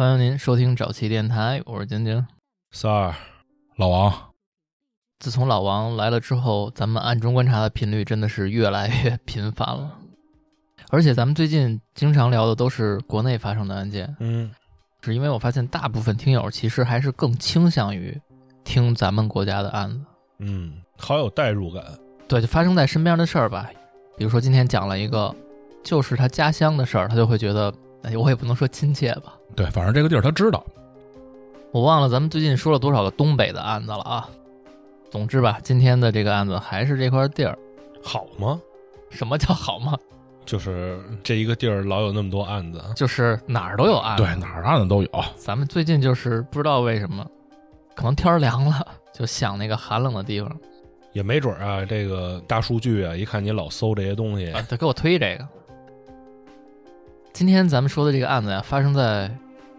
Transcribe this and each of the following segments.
欢迎您收听早期电台，我是晶晶。三儿，老王，自从老王来了之后，咱们暗中观察的频率真的是越来越频繁了。而且咱们最近经常聊的都是国内发生的案件，嗯，是因为我发现大部分听友其实还是更倾向于听咱们国家的案子。嗯，好有代入感。对，就发生在身边的事儿吧，比如说今天讲了一个，就是他家乡的事儿，他就会觉得，哎，我也不能说亲切吧。对，反正这个地儿他知道。我忘了咱们最近说了多少个东北的案子了啊。总之吧，今天的这个案子还是这块地儿。好吗？什么叫好吗？就是这一个地儿老有那么多案子，就是哪儿都有案子。对，哪儿案子都有。咱们最近就是不知道为什么，可能天儿凉了，就想那个寒冷的地方。也没准儿啊。这个大数据啊，一看你老搜这些东西，啊，他给我推这个。今天咱们说的这个案子呀，发生在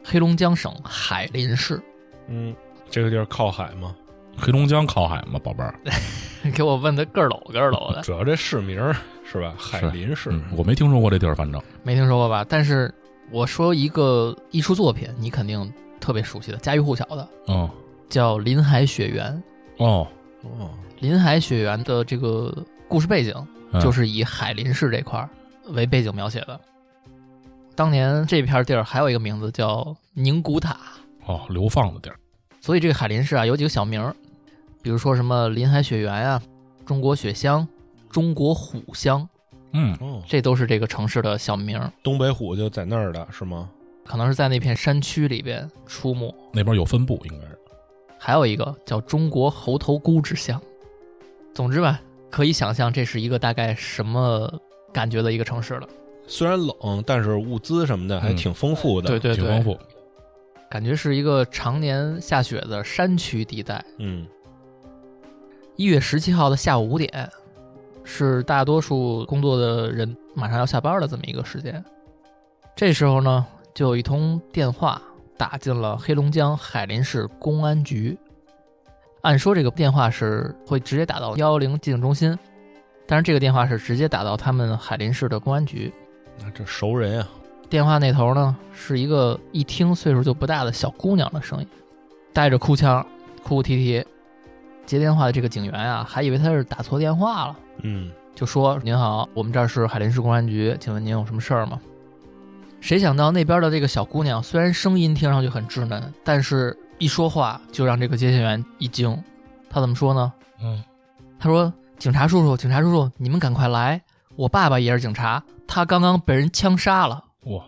黑龙江省海林市。嗯，这个地儿靠海吗？黑龙江靠海吗，宝贝儿？给我问的个儿搂个儿搂的，主要这市名儿是吧？海林市，嗯，我没听说过这地儿，反正没听说过吧？但是我说一个艺术作品，你肯定特别熟悉的，家喻户晓的，嗯，叫《林海雪原》。哦，哦，林海雪原的这个故事背景，嗯就是以海林市这块儿为背景描写的。当年这片地儿还有一个名字叫宁古塔，哦，流放的地儿。所以这个海林市啊有几个小名儿，比如说什么林海雪原啊、中国雪乡、中国虎乡，嗯，哦，这都是这个城市的小名儿，东北虎就在那儿的是吗？可能是在那片山区里边出没。那边有分布，应该是。还有一个叫中国猴头菇之乡。总之吧，可以想象这是一个大概什么感觉的一个城市了。虽然冷，但是物资什么的还嗯挺丰富的。对对对，挺丰富。感觉是一个常年下雪的山区地带。嗯一月十七号的下午五点，是大多数工作的人马上要下班的这么一个时间。这时候呢，就有一通电话打进了黑龙江海林市公安局。按说这个电话是会直接打到幺幺零急诊中心，但是这个电话是直接打到他们海林市的公安局。那这熟人啊，电话那头呢是一个一听岁数就不大的小姑娘的声音，带着哭腔，哭哭啼啼。接电话的这个警员啊，还以为他是打错电话了，嗯就说：“您好，我们这儿是海林市公安局，请问您有什么事儿吗？”谁想到那边的这个小姑娘，虽然声音听上去很稚嫩，但是一说话就让这个接线员一惊。他怎么说呢？嗯，他说：“警察叔叔，警察叔叔，你们赶快来！我爸爸也是警察，他刚刚被人枪杀了。”哇，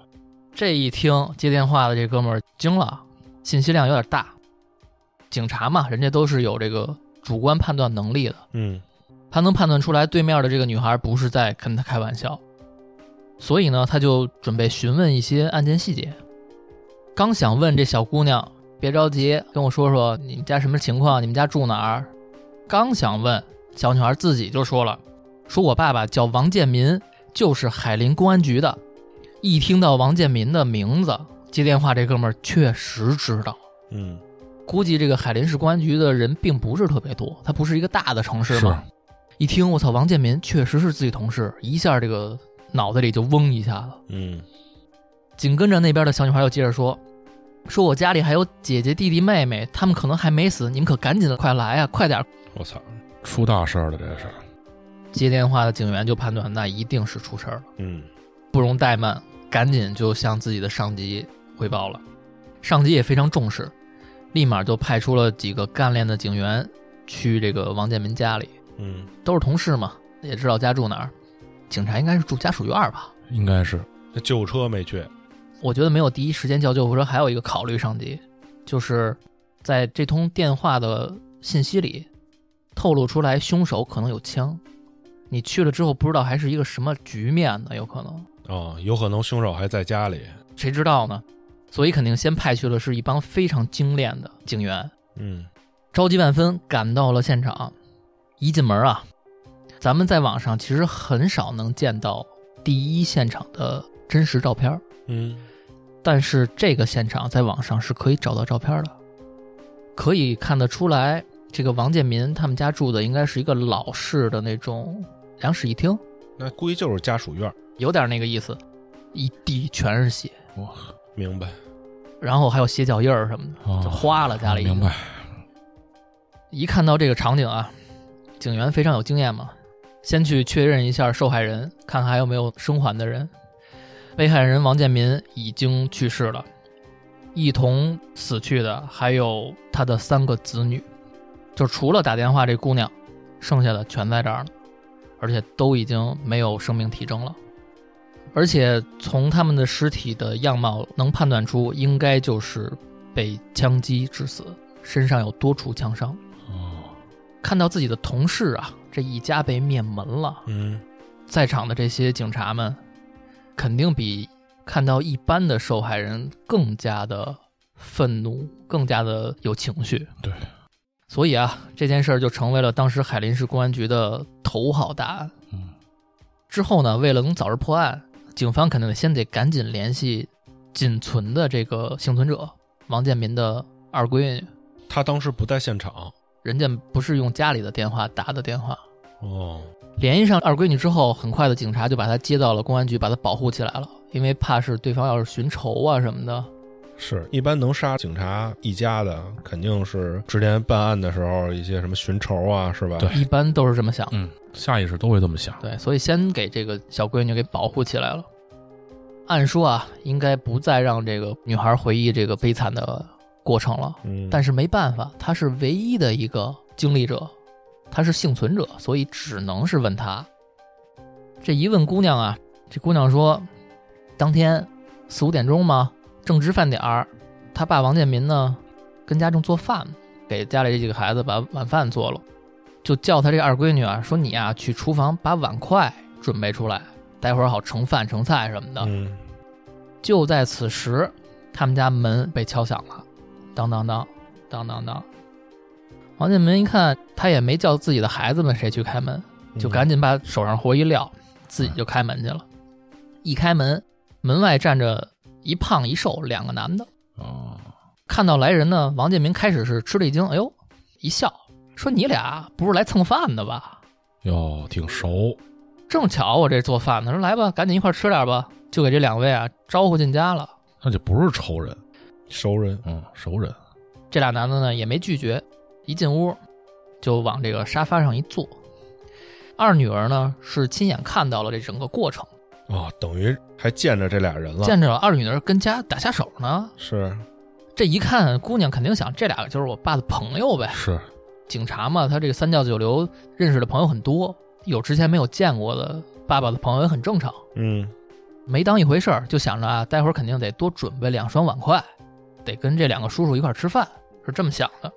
这一听接电话的这哥们儿惊了，信息量有点大。警察嘛，人家都是有这个主观判断能力的，嗯他能判断出来对面的这个女孩不是在跟他开玩笑，所以呢，他就准备询问一些案件细节。刚想问这小姑娘，别着急，跟我说说你们家什么情况，你们家住哪儿？刚想问，小女孩自己就说了，说我爸爸叫王建民，就是海林公安局的。一听到王建民的名字，接电话这哥们儿确实知道。嗯估计这个海林市公安局的人并不是特别多，它不是一个大的城市嘛。一听我操，王建民确实是自己同事，一下这个脑子里就嗡一下子。嗯紧跟着那边的小女孩又接着说：“说我家里还有姐姐、弟弟、妹妹，他们可能还没死，你们可赶紧快来啊，快点儿！”我操，出大事儿了，这是。接电话的警员就判断那一定是出事儿了，嗯不容怠慢，赶紧就向自己的上级汇报了。上级也非常重视，立马就派出了几个干练的警员去这个王建民家里。嗯都是同事嘛，也知道家住哪儿。警察应该是住家属院吧？应该是。那救护车没去。我觉得没有第一时间叫救护车，还有一个考虑上级，就是在这通电话的信息里透露出来凶手可能有枪。你去了之后不知道还是一个什么局面呢？有可能，哦，有可能凶手还在家里。谁知道呢？所以肯定先派去的是一帮非常精炼的警员，嗯着急万分赶到了现场。一进门啊，咱们在网上其实很少能见到第一现场的真实照片儿，嗯但是这个现场在网上是可以找到照片的，可以看得出来，这个王建民他们家住的应该是一个老式的那种两室一厅，那估计就是家属院。有点那个意思，一地全是血。哇，明白。然后还有鞋脚印儿什么的，哦就花了家里明白。一看到这个场景啊，警员非常有经验嘛，先去确认一下受害人，看看还有没有生还的人。被害人王建民已经去世了，一同死去的还有他的三个子女，就除了打电话这姑娘，剩下的全在这儿呢，而且都已经没有生命体征了。而且从他们的尸体的样貌能判断出，应该就是被枪击致死，身上有多处枪伤。哦，看到自己的同事啊，这一家被灭门了，嗯，在场的这些警察们，肯定比看到一般的受害人更加的愤怒，更加的有情绪。对，所以啊，这件事儿就成为了当时海林市公安局的头号大案。嗯，之后呢，为了能早日破案，警方肯定得先得赶紧联系仅存的这个幸存者王建民的二闺女，他当时不在现场。人家不是用家里的电话打的电话。哦，联系上二闺女之后，很快的警察就把她接到了公安局，把她保护起来了，因为怕是对方要是寻仇啊什么的。是一般能杀警察一家的，肯定是之前办案的时候一些什么寻仇啊，是吧？对一般都是这么想的。嗯，下意识都会这么想。对，所以先给这个小闺女给保护起来了。按说啊，应该不再让这个女孩回忆这个悲惨的过程了，嗯，但是没办法，她是唯一的一个经历者，她是幸存者，所以只能是问她。这一问姑娘啊，这姑娘说，当天四五点钟嘛，正值饭点儿，他爸王建民呢，跟家正做饭，给家里这几个孩子把晚饭做了，就叫他这二闺女啊，说你啊去厨房把碗筷准备出来，待会儿好盛饭盛菜什么的。嗯，就在此时，他们家门被敲响了，当当当，当当当。王建民一看，他也没叫自己的孩子们谁去开门，就赶紧把手上活一撂，自己就开门去了。一开门，门外站着一胖一瘦两个男的。哦，看到来人呢，王建民开始是吃了一惊，哎呦，一笑说：“你俩不是来蹭饭的吧？哟，挺熟。正巧我这做饭呢，说来吧，赶紧一块吃点吧。”就给这两位啊招呼进家了。那就不是仇人，熟人，嗯，熟人。这俩男的呢也没拒绝，一进屋就往这个沙发上一坐。二女儿呢是亲眼看到了这整个过程，哦，等于还见着这俩人了。见着了二女儿跟家打下手呢。是，这一看，姑娘肯定想这俩就是我爸的朋友呗。是，警察嘛，他这个三教九流认识的朋友很多，有之前没有见过的爸爸的朋友也很正常，嗯，没当一回事儿，就想着啊，待会儿肯定得多准备两双碗筷，得跟这两个叔叔一块儿吃饭，是这么想的。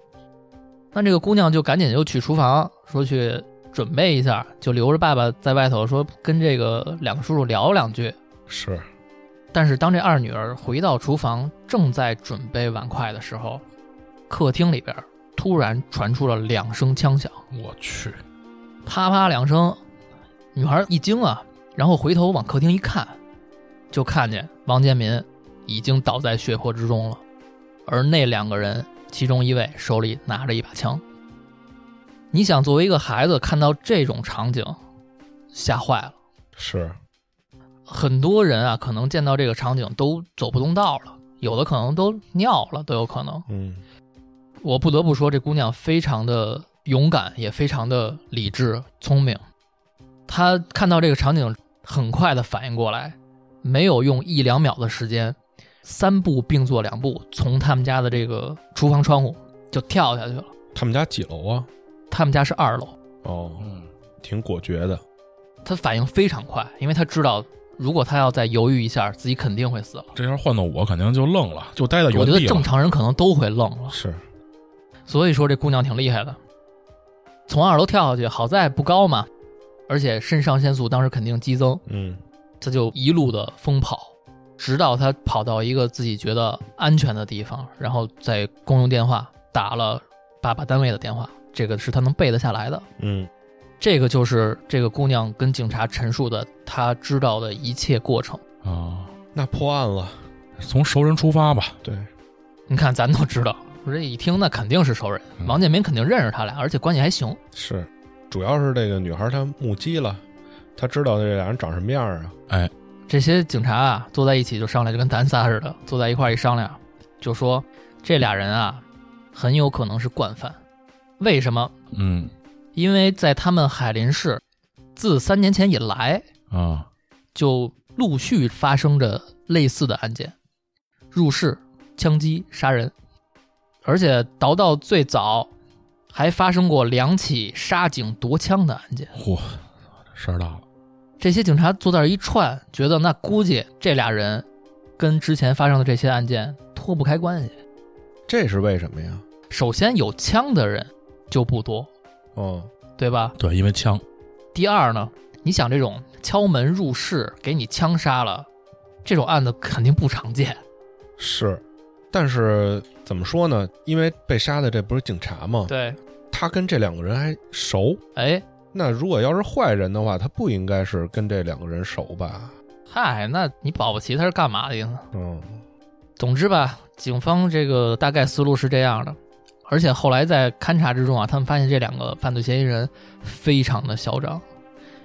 那这个姑娘就赶紧又去厨房，说去准备一下，就留着爸爸在外头说跟这个两个叔叔聊两句。是，但是当这二女儿回到厨房，正在准备碗筷的时候，客厅里边突然传出了两声枪响，我去，啪啪两声，女孩一惊啊，然后回头往客厅一看，就看见王建民已经倒在血泊之中了，而那两个人其中一位手里拿着一把枪。你想，作为一个孩子看到这种场景，吓坏了。是，很多人啊，可能见到这个场景都走不动道了，有的可能都尿了，都有可能。嗯，我不得不说，这姑娘非常的勇敢，也非常的理智聪明。她看到这个场景，很快的反应过来，没有用一两秒的时间，三步并作两步，从他们家的这个厨房窗户就跳下去了。他们家几楼啊？他们家是二楼，哦，嗯，挺果决的。他反应非常快，因为他知道，如果他要再犹豫一下，自己肯定会死了。这要换到我，肯定就愣了，就待在我觉得正。常人可能都会愣了。是，所以说这姑娘挺厉害的，从二楼跳下去，好在不高嘛，而且肾上腺素当时肯定激增，嗯，她就一路的疯跑，直到她跑到一个自己觉得安全的地方，然后在公用电话打了爸爸单位的电话，这个是他能背得下来的。嗯，这个就是这个姑娘跟警察陈述的她知道的一切过程。啊，那破案了。从熟人出发吧。对，你看，咱都知道，这一听那肯定是熟人，嗯王建民肯定认识他俩，而且关系还行。是，主要是这个女孩她目击了，她知道这俩人长什么样啊。这些警察啊，坐在一起就商量，就跟咱仨似的，坐在一块儿一商量，就说这俩人啊，很有可能是惯犯。为什么？嗯因为在他们海林市，自三年前以来，啊，就陆续发生着类似的案件，入室、枪击、杀人，而且倒到最早，还发生过两起杀警夺枪的案件。嚯，事儿大了。这些警察坐在一串，觉得那估计这俩人跟之前发生的这些案件脱不开关系。这是为什么呀？首先，有枪的人就不多，哦，对吧？对，因为枪，第二呢，你想这种敲门入室给你枪杀了，这种案子肯定不常见。是，但是怎么说呢？因为被杀的这不是警察吗？对，他跟这两个人还熟。哎，那如果要是坏人的话，他不应该是跟这两个人熟吧？嗨，那你保不齐他是干嘛的呢？嗯，总之吧，警方这个大概思路是这样的，而且后来在勘查之中啊，他们发现这两个犯罪嫌疑人非常的嚣张，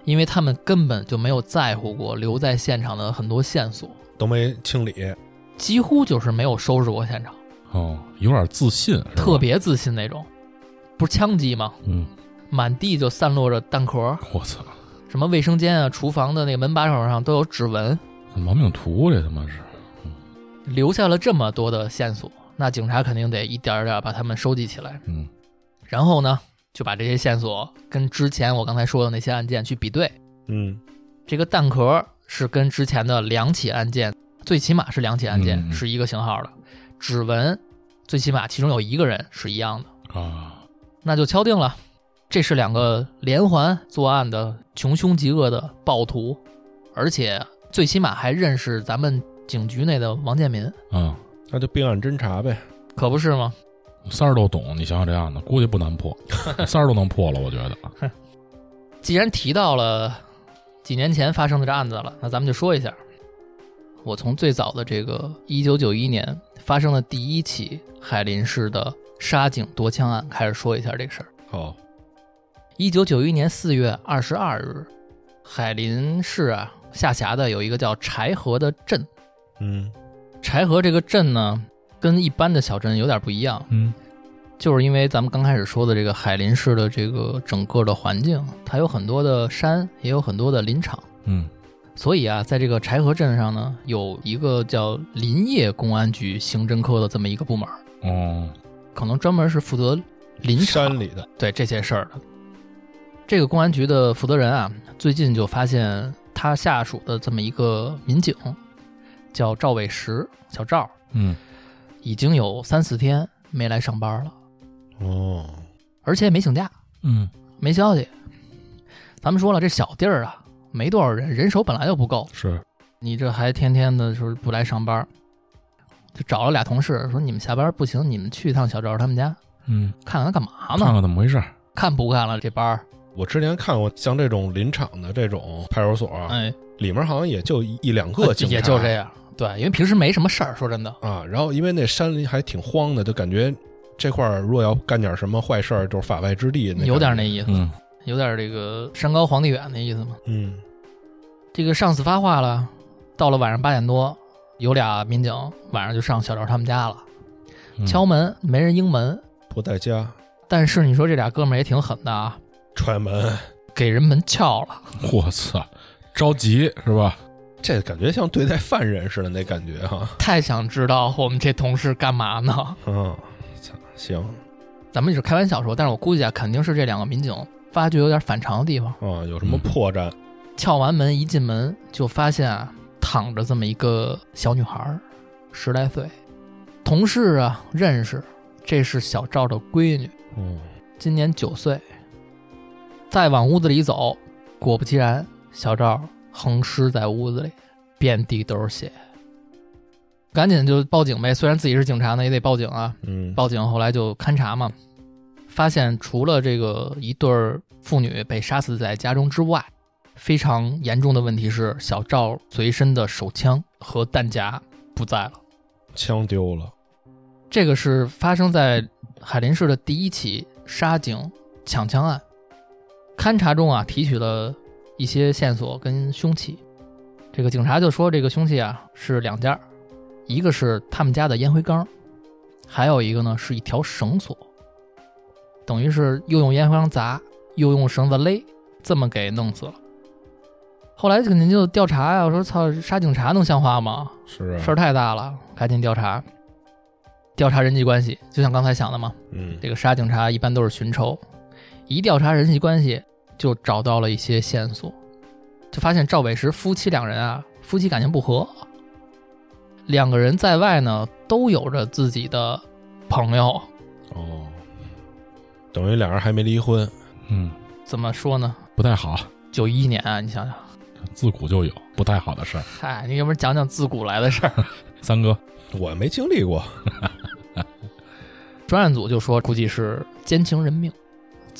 因为他们根本就没有在乎过留在现场的很多线索，都没清理。几乎就是没有收拾过现场，哦，有点自信，是吧特，别自信那种。不是枪击吗？嗯，满地就散落着弹壳，我操，什么卫生间啊、厨房的那个门把手上都有指纹，亡命徒这他妈是，留下了这么多的线索，那警察肯定得一点儿点儿把他们收集起来。嗯。然后呢，就把这些线索跟之前我刚才说的那些案件去比对。嗯，这个弹壳是跟之前的两起案件，最起码是两起案件、嗯嗯。是一个型号的。指纹，最起码其中有一个人是一样的，啊，那就敲定了，这是两个连环作案的穷凶极恶的暴徒，而且最起码还认识咱们警局内的王建民，啊，那就并案侦查呗。可不是吗？三儿都懂，你想想这案子，估计不难破，三儿都能破了，我觉得。既然提到了几年前发生的这案子了，那咱们就说一下。我从最早的这个一九九一年发生的第一起海林市的杀警夺枪案开始说一下这个事儿。好，一九九一年四月二十二日，海林市啊下辖的有一个叫柴河的镇。嗯柴河这个镇呢，跟一般的小镇有点不一样，嗯就是因为咱们刚开始说的这个海林市的这个整个的环境，它有很多的山，也有很多的林场。嗯所以啊，在这个柴河镇上呢，有一个叫林业公安局刑侦科的这么一个部门，哦，可能专门是负责林场山里的。对这些事儿的。这个公安局的负责人啊，最近就发现他下属的这么一个民警，叫赵伟石，小赵，嗯已经有三四天没来上班了，哦，而且没请假，嗯没消息。咱们说了，这小地儿啊，没多少人，人手本来就不够，是，你这还天天的说不来上班，就找了俩同事说你们下班不行，你们去一趟小赵他们家嗯，看看他干嘛呢？看看怎么回事。看不干了这班儿？我之前看过像这种林场的这种派出所，哎，里面好像也就一一两个警察，也就这样。对，因为平时没什么事儿，说真的，啊。然后因为那山林还挺荒的，就感觉这块儿如果要干点什么坏事儿，就是法外之地。有点那那意思，嗯有点这个山高皇帝远的意思嘛。嗯这个上司发话了，到了晚上八点多，有俩民警晚上就上小赵他们家了，嗯敲门没人应门，不在家但是你说这俩哥们儿也挺狠的啊，踹门，给人门撬了。我操，着急是吧？这感觉像对待犯人似的那感觉哈。太想知道我们这同事干嘛呢？嗯，行咱们也是开玩笑说，但是我估计啊，肯定是这两个民警发觉有点反常的地方。啊，有什么嗯破绽？撬完门一进门，就发现啊，躺着这么一个小女孩儿，十来岁。同事啊认识，这是小赵的闺女，嗯，今年九岁。再往屋子里走，果不其然，小赵横尸在屋子里，遍地都是血。赶紧就报警呗，虽然自己是警察呢，也得报警啊。嗯，报警后来就勘查嘛，发现除了这个一对儿妇女被杀死在家中之外，非常严重的问题是小赵随身的手枪和弹夹不在了。枪丢了。这个是发生在海林市的第一起杀警抢枪案。勘查中啊，提取了一些线索跟凶器。这个警察就说，这个凶器啊是两件儿，一个是他们家的烟灰缸，还有一个呢是一条绳索，等于是又用烟灰缸砸，又用绳子勒，这么给弄死了。后来肯定就调查呀，我说操，杀警察能像话吗？是啊，事儿太大了，赶紧调查。调查人际关系，就像刚才想的嘛，嗯这个杀警察一般都是寻仇，一调查人际关系，就找到了一些线索，就发现赵伟石夫妻两人啊，夫妻感情不和，两个人在外呢都有着自己的朋友，哦，等于俩人还没离婚，嗯，怎么说呢？不太好，九一年啊，你想想，自古就有不太好的事儿。嗨，你给我们讲讲自古来的事儿。三哥，我没经历过，专案组就说，估计是奸情人命，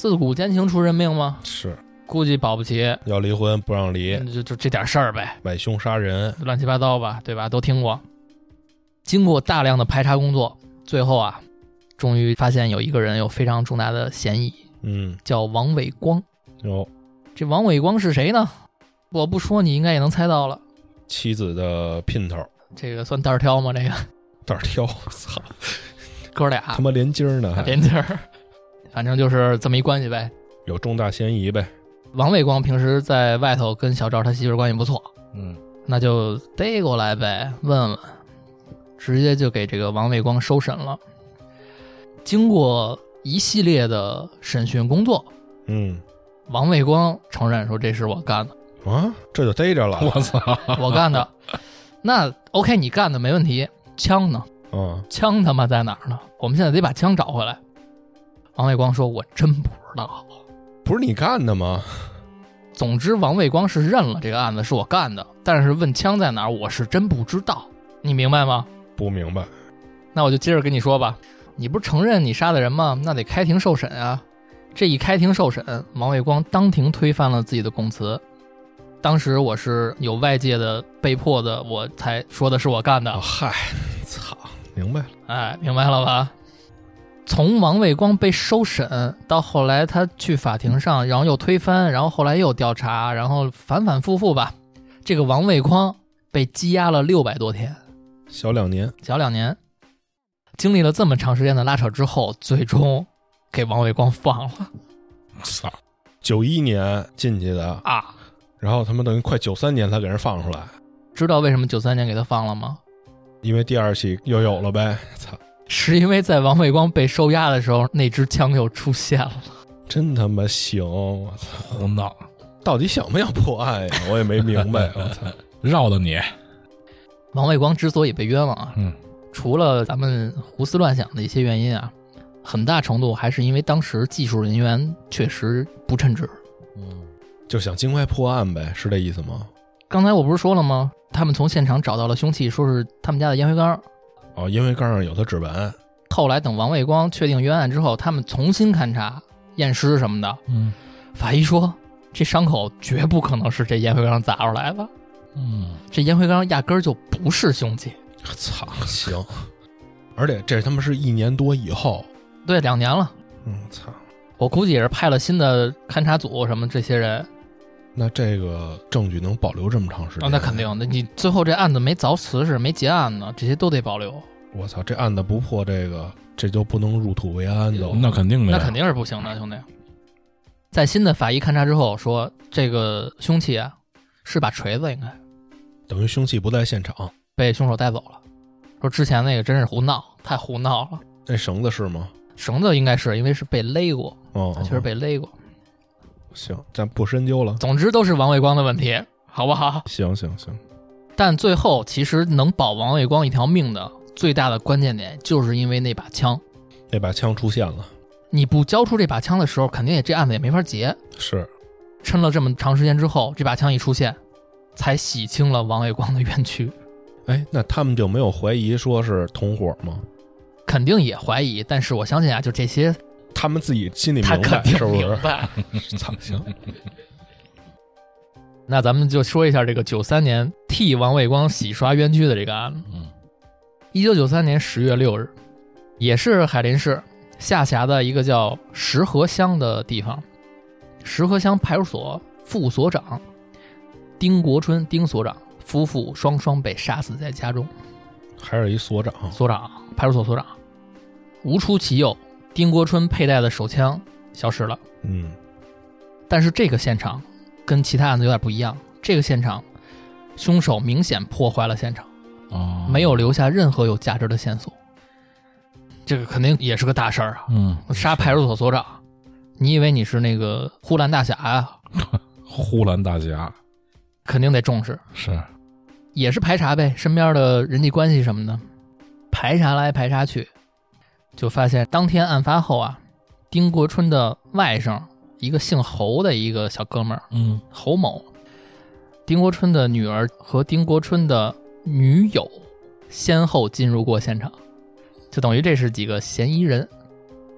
自古奸情出人命吗？是估计保不齐，要离婚不让离，就就这点事儿呗。买凶杀人，乱七八糟吧，对吧？都听过。经过大量的排查工作，最后啊，终于发现有一个人有非常重大的嫌疑，嗯，叫王伟光。有这王伟光是谁呢？我不说，你应该也能猜到了。妻子的姘头，这个算单挑吗？这个胆儿挑，操，哥俩他妈连襟儿呢，还连襟儿，反正就是这么一关系呗。有重大嫌疑呗，王卫光平时在外头跟小赵他媳妇关系不错，嗯，那就逮过来呗，问问，直接就给这个王卫光收审了。经过一系列的审讯工作，嗯王卫光承认说这是我干的，啊，这就逮着了，我操，我干的。那 OK，你干的没问题，枪呢？嗯，枪他妈在哪儿呢？我们现在得把枪找回来。王卫光说：“我真不知道。不是你干的吗？”总之，王卫光是认了这个案子是我干的，但是问枪在哪儿，我是真不知道。你明白吗？不明白，那我就接着跟你说吧。你不是承认你杀的人吗？那得开庭受审啊。这一开庭受审，王卫光当庭推翻了自己的供词。当时我是有外界的被迫的，我才说的是我干的哦，。嗨，操，明白了，哎，明白了吧？从王卫光被收审到后来他去法庭上，然后又推翻，然后后来又调查，然后反反复复吧。这个王卫光被羁押了六百多天，小两年，小两年。经历了这么长时间的拉扯之后，最终给王卫光放了操，九一年进去的，啊！然后他们等于快九三年才给人放出来，知道为什么九三年给他放了吗？因为第二期又有了呗，操，是因为在王伟光被收押的时候，那支枪又出现了。真他妈行，我操，胡闹，到底想不想破案呀？我也没明白，我操，绕的你，王伟光之所以被冤枉啊，嗯，除了咱们胡思乱想的一些原因啊，很大程度还是因为当时技术人员确实不称职。嗯就想尽快破案呗，是这意思吗？刚才我不是说了吗？他们从现场找到了凶器，说是他们家的烟灰缸。哦，烟灰缸上有他指纹，后来等王卫光确定冤案之后，他们重新勘查、验尸什么的，嗯法医说这伤口绝不可能是这烟灰缸砸出来的，嗯，这烟灰缸压根儿就不是凶器。操，行，而且这他妈是一年多以后，对，两年了，嗯，操，我估计也是派了新的勘察组什么这些人。那这个证据能保留这么长时啊、间？那肯定的，你最后这案子没凿瓷实、没结案呢，这些都得保留，我操，这案子不破，这个这就不能入土为安都。那肯定的，那肯定是不行的，兄弟。在新的法医勘查之后，说这个凶器啊是把锤子，应该等于凶器不在现场，被凶手带走了。说之前那个真是胡闹，太胡闹了。那绳子是吗？绳子应该是因为是被勒过，哦，他确实被勒过。行，咱不深究了。总之都是王卫光的问题，好不好？行行行，但最后其实能保王卫光一条命的最大的关键点，就是因为那把枪。那把枪出现了，你不交出这把枪的时候，肯定也这案子也没法结。是抻了这么长时间之后，这把枪一出现，才洗清了王卫光的冤屈。哎，那他们就没有怀疑说是同伙吗？肯定也怀疑，但是我相信啊，就这些他们自己心里他明白，肯定是不是？明白。操，行，那咱们就说一下这个九三年替王卫光洗刷冤屈的这个案子。嗯一九九三年十月六日，也是海林市下辖的一个叫石河乡的地方，石河乡派出所副所长丁国春丁所长夫妇双双被杀死在家中。还是一所长，所长，派出所所长，无出其右，丁国春佩戴的手枪消失了。嗯但是这个现场跟其他案子有点不一样，这个现场凶手明显破坏了现场，啊，没有留下任何有价值的线索。这个肯定也是个大事儿啊！嗯，杀派出所所长，你以为你是那个呼兰大侠呀、呼兰大侠肯定得重视。是也是排查呗，身边的人际关系什么的，排查来排查去，就发现当天案发后啊，丁国春的外甥，一个姓侯的一个小哥们儿嗯侯某，丁国春的女儿和丁国春的女友先后进入过现场，就等于这是几个嫌疑人。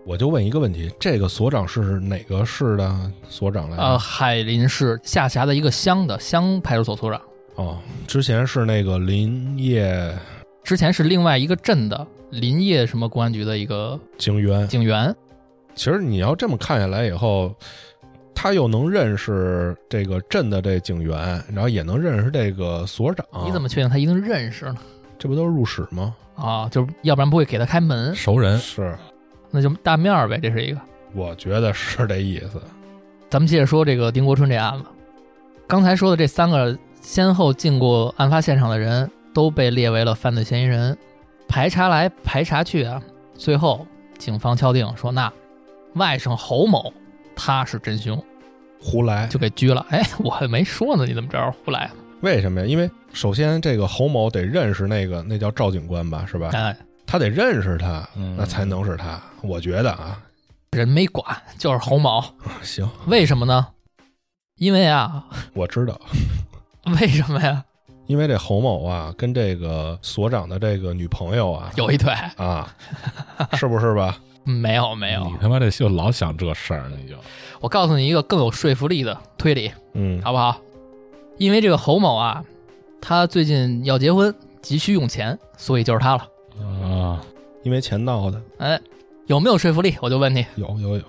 我就问一个问题：这个所长是哪个市的所长来着？呃，海林市下辖的一个乡的乡派出所所长，哦，之前是那个林业之前是另外一个镇的林业什么公安局的一个警员。警员。其实你要这么看下来以后，他又能认识这个镇的这警员，然后也能认识这个所长。你怎么确定他一定认识呢？这不都是入室吗？啊，就是要不然不会给他开门，熟人，是，那就大面儿呗，这是一个。我觉得是这意思。咱们接着说这个丁国春这案子，刚才说的这三个先后进过案发现场的人都被列为了犯罪嫌疑人，排查来排查去啊，最后警方敲定说，那外甥侯某他是真凶，胡来，就给拘了。哎，我还没说呢，你怎么知道胡来？为什么呀？因为首先这个侯某得认识那个那叫赵警官吧，是吧？哎，他得认识他，嗯那才能是他。我觉得啊，人没管，就是侯某。行，为什么呢？因为啊，我知道，为什么呀？因为这侯某啊，跟这个所长的这个女朋友啊，有一腿。啊，是不是吧？没有没有你，他妈这就老想这事儿，你就我告诉你一个更有说服力的推理，嗯，好不好？因为这个侯某啊，他最近要结婚，急需用钱，所以就是他了。啊，因为钱闹的，哎，有没有说服力？我就问你，有有有。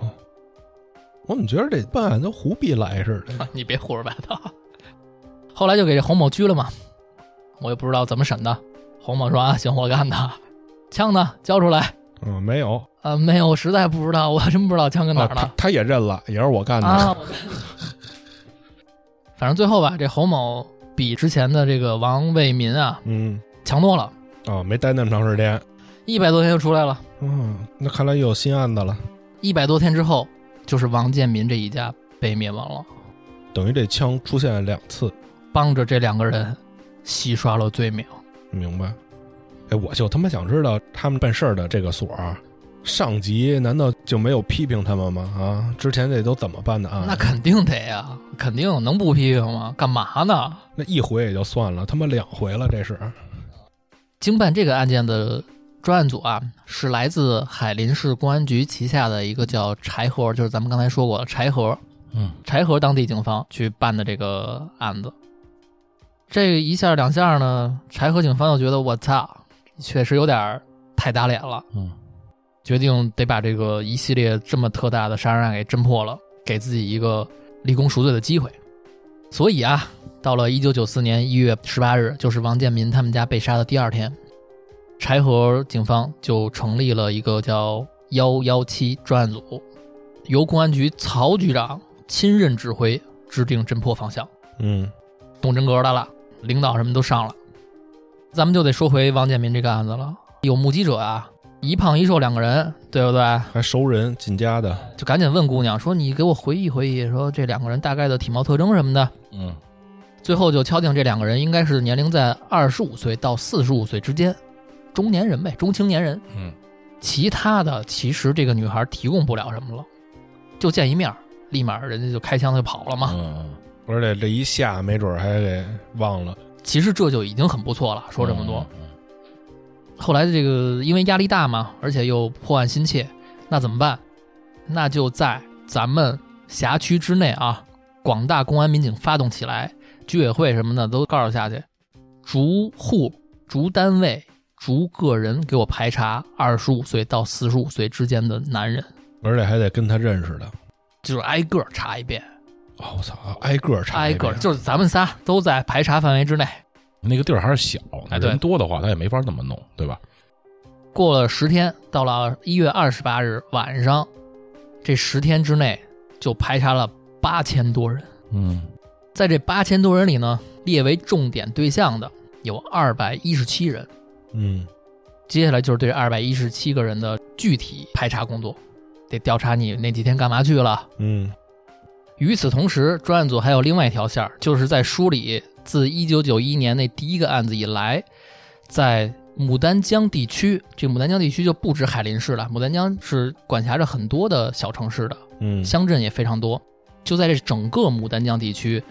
我怎么觉得这办案都胡逼来似的？你别胡说八道。后来就给这侯某拘了嘛，我也不知道怎么审的。侯某说啊，行，我干的。枪呢？交出来。嗯，没有。啊，没有，我实在不知道，我真不知道枪跟哪啊，儿呢。他他也认了，也是我干的。啊，反正最后吧，这侯某比之前的这个王卫民啊嗯，强多了，啊，没待那么长时间。一百多天就出来了。嗯，那看来又有新案子了，一百多天之后，就是王建民这一家被灭亡了，等于这枪出现了两次。帮着这两个人洗刷了罪名。明白？哎，我就他妈想知道他们办事儿的这个所儿，上级难道就没有批评他们吗？啊，之前这都怎么办的啊？那肯定得呀，肯定能不批评吗？干嘛呢？那一回也就算了，他妈两回了，这是。经办这个案件的专案组啊，是来自海林市公安局旗下的一个叫柴河，就是咱们刚才说过的柴河，嗯，柴河当地警方去办的这个案子。这一下两下呢，柴河警方就觉得我操，确实有点太打脸了，嗯，决定得把这个一系列这么特大的杀人案给侦破了，给自己一个立功赎罪的机会。所以啊，到了一九九四年一月十八日，就是王建民他们家被杀的第二天，柴河警方就成立了一个叫“幺幺七”专案组，由公安局曹局长亲任指挥，制定侦破方向。嗯动真格的了，领导什么都上了。咱们就得说回王建民这个案子了。有目击者啊，一胖一瘦两个人，对不对？还熟人进家的，就赶紧问姑娘说：“你给我回忆回忆，说这两个人大概的体貌特征什么的。嗯，”最后就敲定这两个人应该是年龄在二十五岁到四十五岁之间，中年人呗，中青年人。嗯，其他的其实这个女孩提供不了什么了，就见一面，立马人家就开枪就跑了嘛。嗯，而且这一下没准还给忘了。其实这就已经很不错了，说这么多。嗯，后来这个因为压力大嘛，而且又破案心切，那怎么办？那就在咱们辖区之内啊，广大公安民警发动起来，居委会什么的都告诉下去，逐户、逐单位、逐个人给我排查二十五岁到四十五岁之间的男人，而且还得跟他认识的。就是挨个儿查一遍，哦，我操，挨个查，挨个儿就是咱们仨都在排查范围之内。那个地儿还是小，人多的话他也没法那么弄，对吧？过了十天，到了一月二十八日晚上，这十天之内就排查了八千多人。嗯，在这八千多人里呢，列为重点对象的有二百一十七人。嗯接下来就是对二百一十七个人的具体排查工作，得调查你那几天干嘛去了。嗯与此同时，专案组还有另外一条线儿，就是在梳理自一九九一年那第一个案子以来，在牡丹江地区，这牡丹江地区就不止海林市了，牡丹江是管辖着很多的小城市的，嗯，乡镇也非常多。就在这整个牡丹江地区，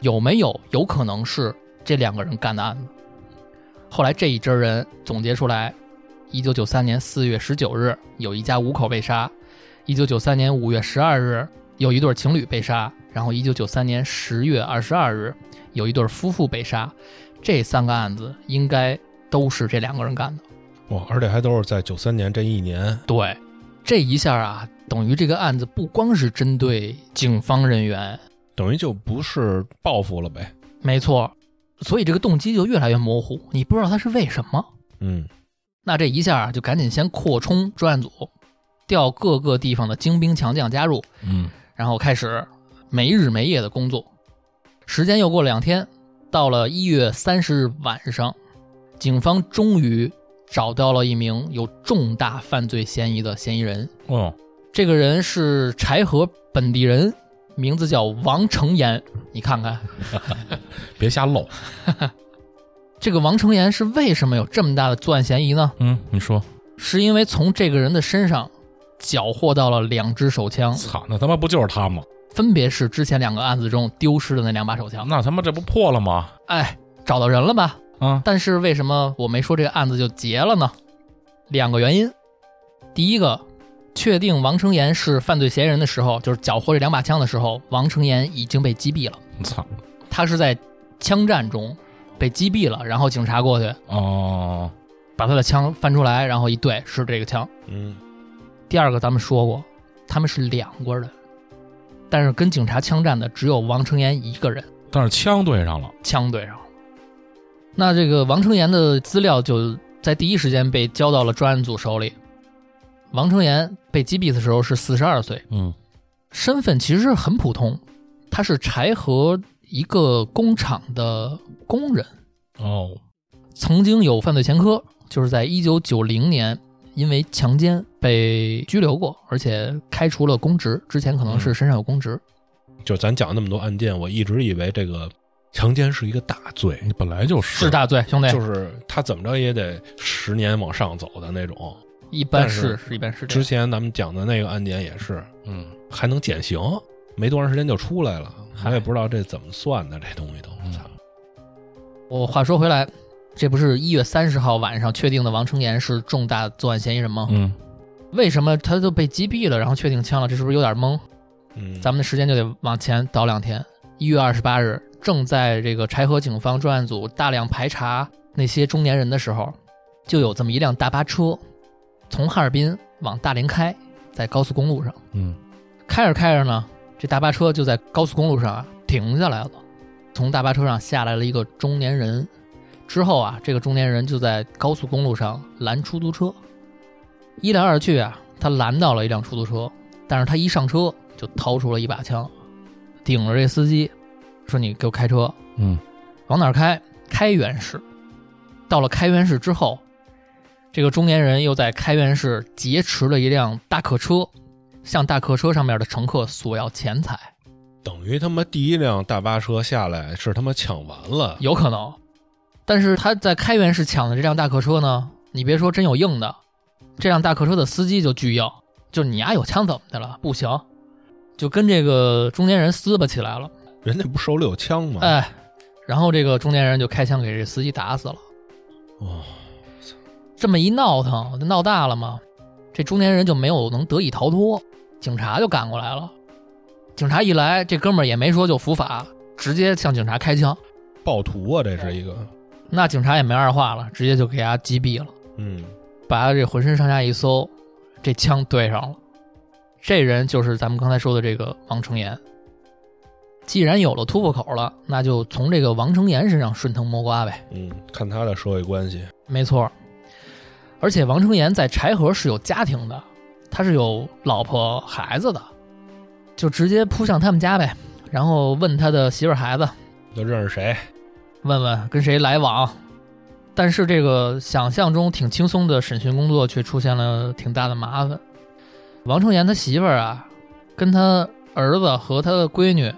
有没有有可能是这两个人干的案子？后来这一支人总结出来，一九九三年四月十九日有一家五口被杀，一九九三年五月十二日有一对情侣被杀，然后一九九三年十月二十二日有一对夫妇被杀。这三个案子应该都是这两个人干的。哇，而且还都是在九三年这一年。对，这一下啊，等于这个案子不光是针对警方人员，等于就不是报复了呗。没错，所以这个动机就越来越模糊，你不知道他是为什么。嗯那这一下啊，就赶紧先扩充专案组，调各个地方的精兵强将加入，嗯，然后开始没日没夜的工作。时间又过了两天，到了一月三十日晚上，警方终于找到了一名有重大犯罪嫌疑的嫌疑人。哦，这个人是柴河本地人，名字叫王成岩。你看看，别瞎漏。这个王成岩是为什么有这么大的作案嫌疑呢？嗯，你说，是因为从这个人的身上缴获到了两支手枪，操，那他妈不就是他吗？分别是之前两个案子中丢失的那两把手枪。那他妈这不破了吗？哎，找到人了吧？啊，但是为什么我没说这个案子就结了呢？两个原因。第一个，确定王成岩是犯罪嫌疑人的时候，就是缴获这两把枪的时候，王成岩已经被击毙了。操，他是在枪战中被击毙了，然后警察过去哦，把他的枪翻出来，然后一对是这个枪。嗯第二个，咱们说过，他们是两拨人，但是跟警察枪战的只有王成岩一个人，但是枪对上了。枪对上了。那这个王成岩的资料就在第一时间被交到了专案组手里。王成岩被击毙的时候是四十二岁，嗯，身份其实很普通，他是柴河一个工厂的工人，哦，曾经有犯罪前科，就是在一九九零年因为强奸被拘留过，而且开除了公职。之前可能是身上有公职，就咱讲那么多案件，我一直以为这个强奸是一个大罪，你本来就是是大罪，兄弟，就是他怎么着也得十年往上走的那种。一般是是是一般是之。前咱们讲的那个案件也是，嗯，还能减刑，没多长时间就出来了。我也不知道这怎么算的，这东西都。我操我话说回来，这不是一月三十号晚上确定的王成岩是重大作案嫌疑人吗？嗯，为什么他都被击毙了，然后确定枪了？这是不是有点懵？嗯，咱们的时间就得往前倒两天。一月二十八日，正在这个柴河警方专案组大量排查那些中年人的时候，就有这么一辆大巴车从哈尔滨往大连开，在高速公路上嗯，开着开着呢，这大巴车就在高速公路上啊停下来了。从大巴车上下来了一个中年人，之后啊，这个中年人就在高速公路上拦出租车，一来二去啊，他拦到了一辆出租车，但是他一上车就掏出了一把枪，顶着这司机，说：“你给我开车，嗯，往哪儿开？开元市。”到了开元市之后，这个中年人又在开元市劫持了一辆大客车，向大客车上面的乘客索要钱财，等于他妈第一辆大巴车下来是他妈抢完了，有可能。但是他在开元市抢的这辆大客车呢，你别说真有硬的，这辆大客车的司机就巨硬，就你丫有枪怎么的了？不行，就跟这个中年人撕巴起来了。人家不手里有枪吗？哎，然后这个中年人就开枪给这司机打死了。哦，这么一闹腾，就闹大了嘛，这中年人就没有能得以逃脱，警察就赶过来了。警察一来，这哥们儿也没说就伏法，直接向警察开枪。暴徒啊，这是一个，那警察也没二话了，直接就给他击毙了，嗯，把他这浑身上下一搜，这枪对上了。这人就是咱们刚才说的这个王成岩。既然有了突破口了，那就从这个王成岩身上顺藤摸瓜呗。嗯，看他的社会关系，没错，而且王成岩在柴河是有家庭的，他是有老婆孩子的，就直接扑向他们家呗，然后问他的媳妇孩子，都认识谁？问问跟谁来往。但是这个想象中挺轻松的审讯工作却出现了挺大的麻烦。王成岩他媳妇儿啊，跟他儿子和他的闺女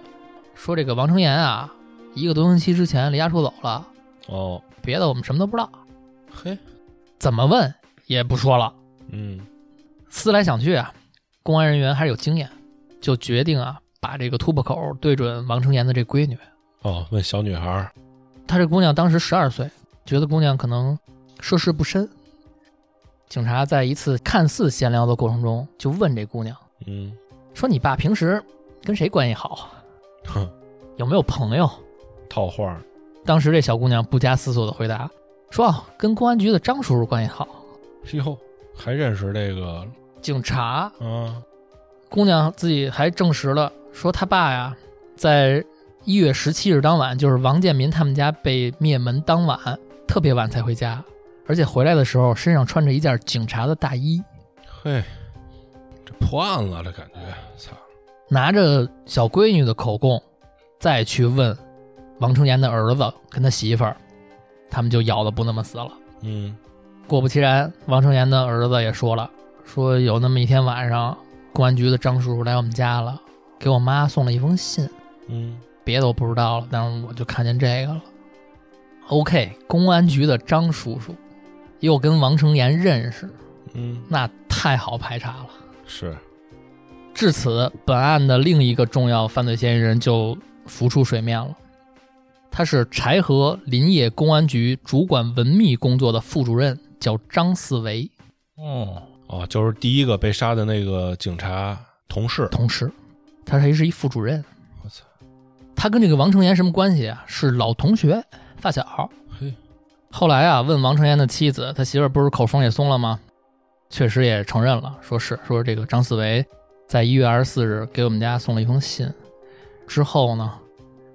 说，这个王成岩啊，一个多星期之前离家出走了，哦，别的我们什么都不知道，嘿，怎么问也不说了。嗯，思来想去啊，公安人员还是有经验，就决定啊，把这个突破口对准王成岩的这闺女。哦，问小女孩儿，他这姑娘当时十二岁，觉得姑娘可能涉世不深。警察在一次看似闲聊的过程中，就问这姑娘嗯，说：“你爸平时跟谁关系好？哼，有没有朋友套话儿，？”当时这小姑娘不加思索的回答说：“哦，跟公安局的张叔叔关系好。哟，还认识这个”警察嗯？姑娘自己还证实了，说他爸呀，在一月十七日当晚，就是王建民他们家被灭门当晚，特别晚才回家，而且回来的时候身上穿着一件警察的大衣，嘿，这破案了，这感觉，操，拿着小闺女的口供，再去问王成岩的儿子跟他媳妇儿，他们就咬的不那么死了。嗯，果不其然，王成岩的儿子也说了，说有那么一天晚上，公安局的张叔叔来我们家了，给我妈送了一封信。嗯，别的我不知道了，但是我就看见这个了。OK，公安局的张叔叔又跟王成岩认识，嗯，那太好排查了。是，至此，本案的另一个重要犯罪嫌疑人就浮出水面了。他是柴河林业公安局主管文秘工作的副主任，叫张四维，哦，哦，就是第一个被杀的那个警察同事，同事，他还是一副主任。我操，他跟这个王成岩什么关系啊？是老同学，发小。嘿，后来啊，问王成岩的妻子，他媳妇儿不是口风也松了吗？确实也承认了，说是说这个张四维在一月二十四日给我们家送了一封信，之后呢，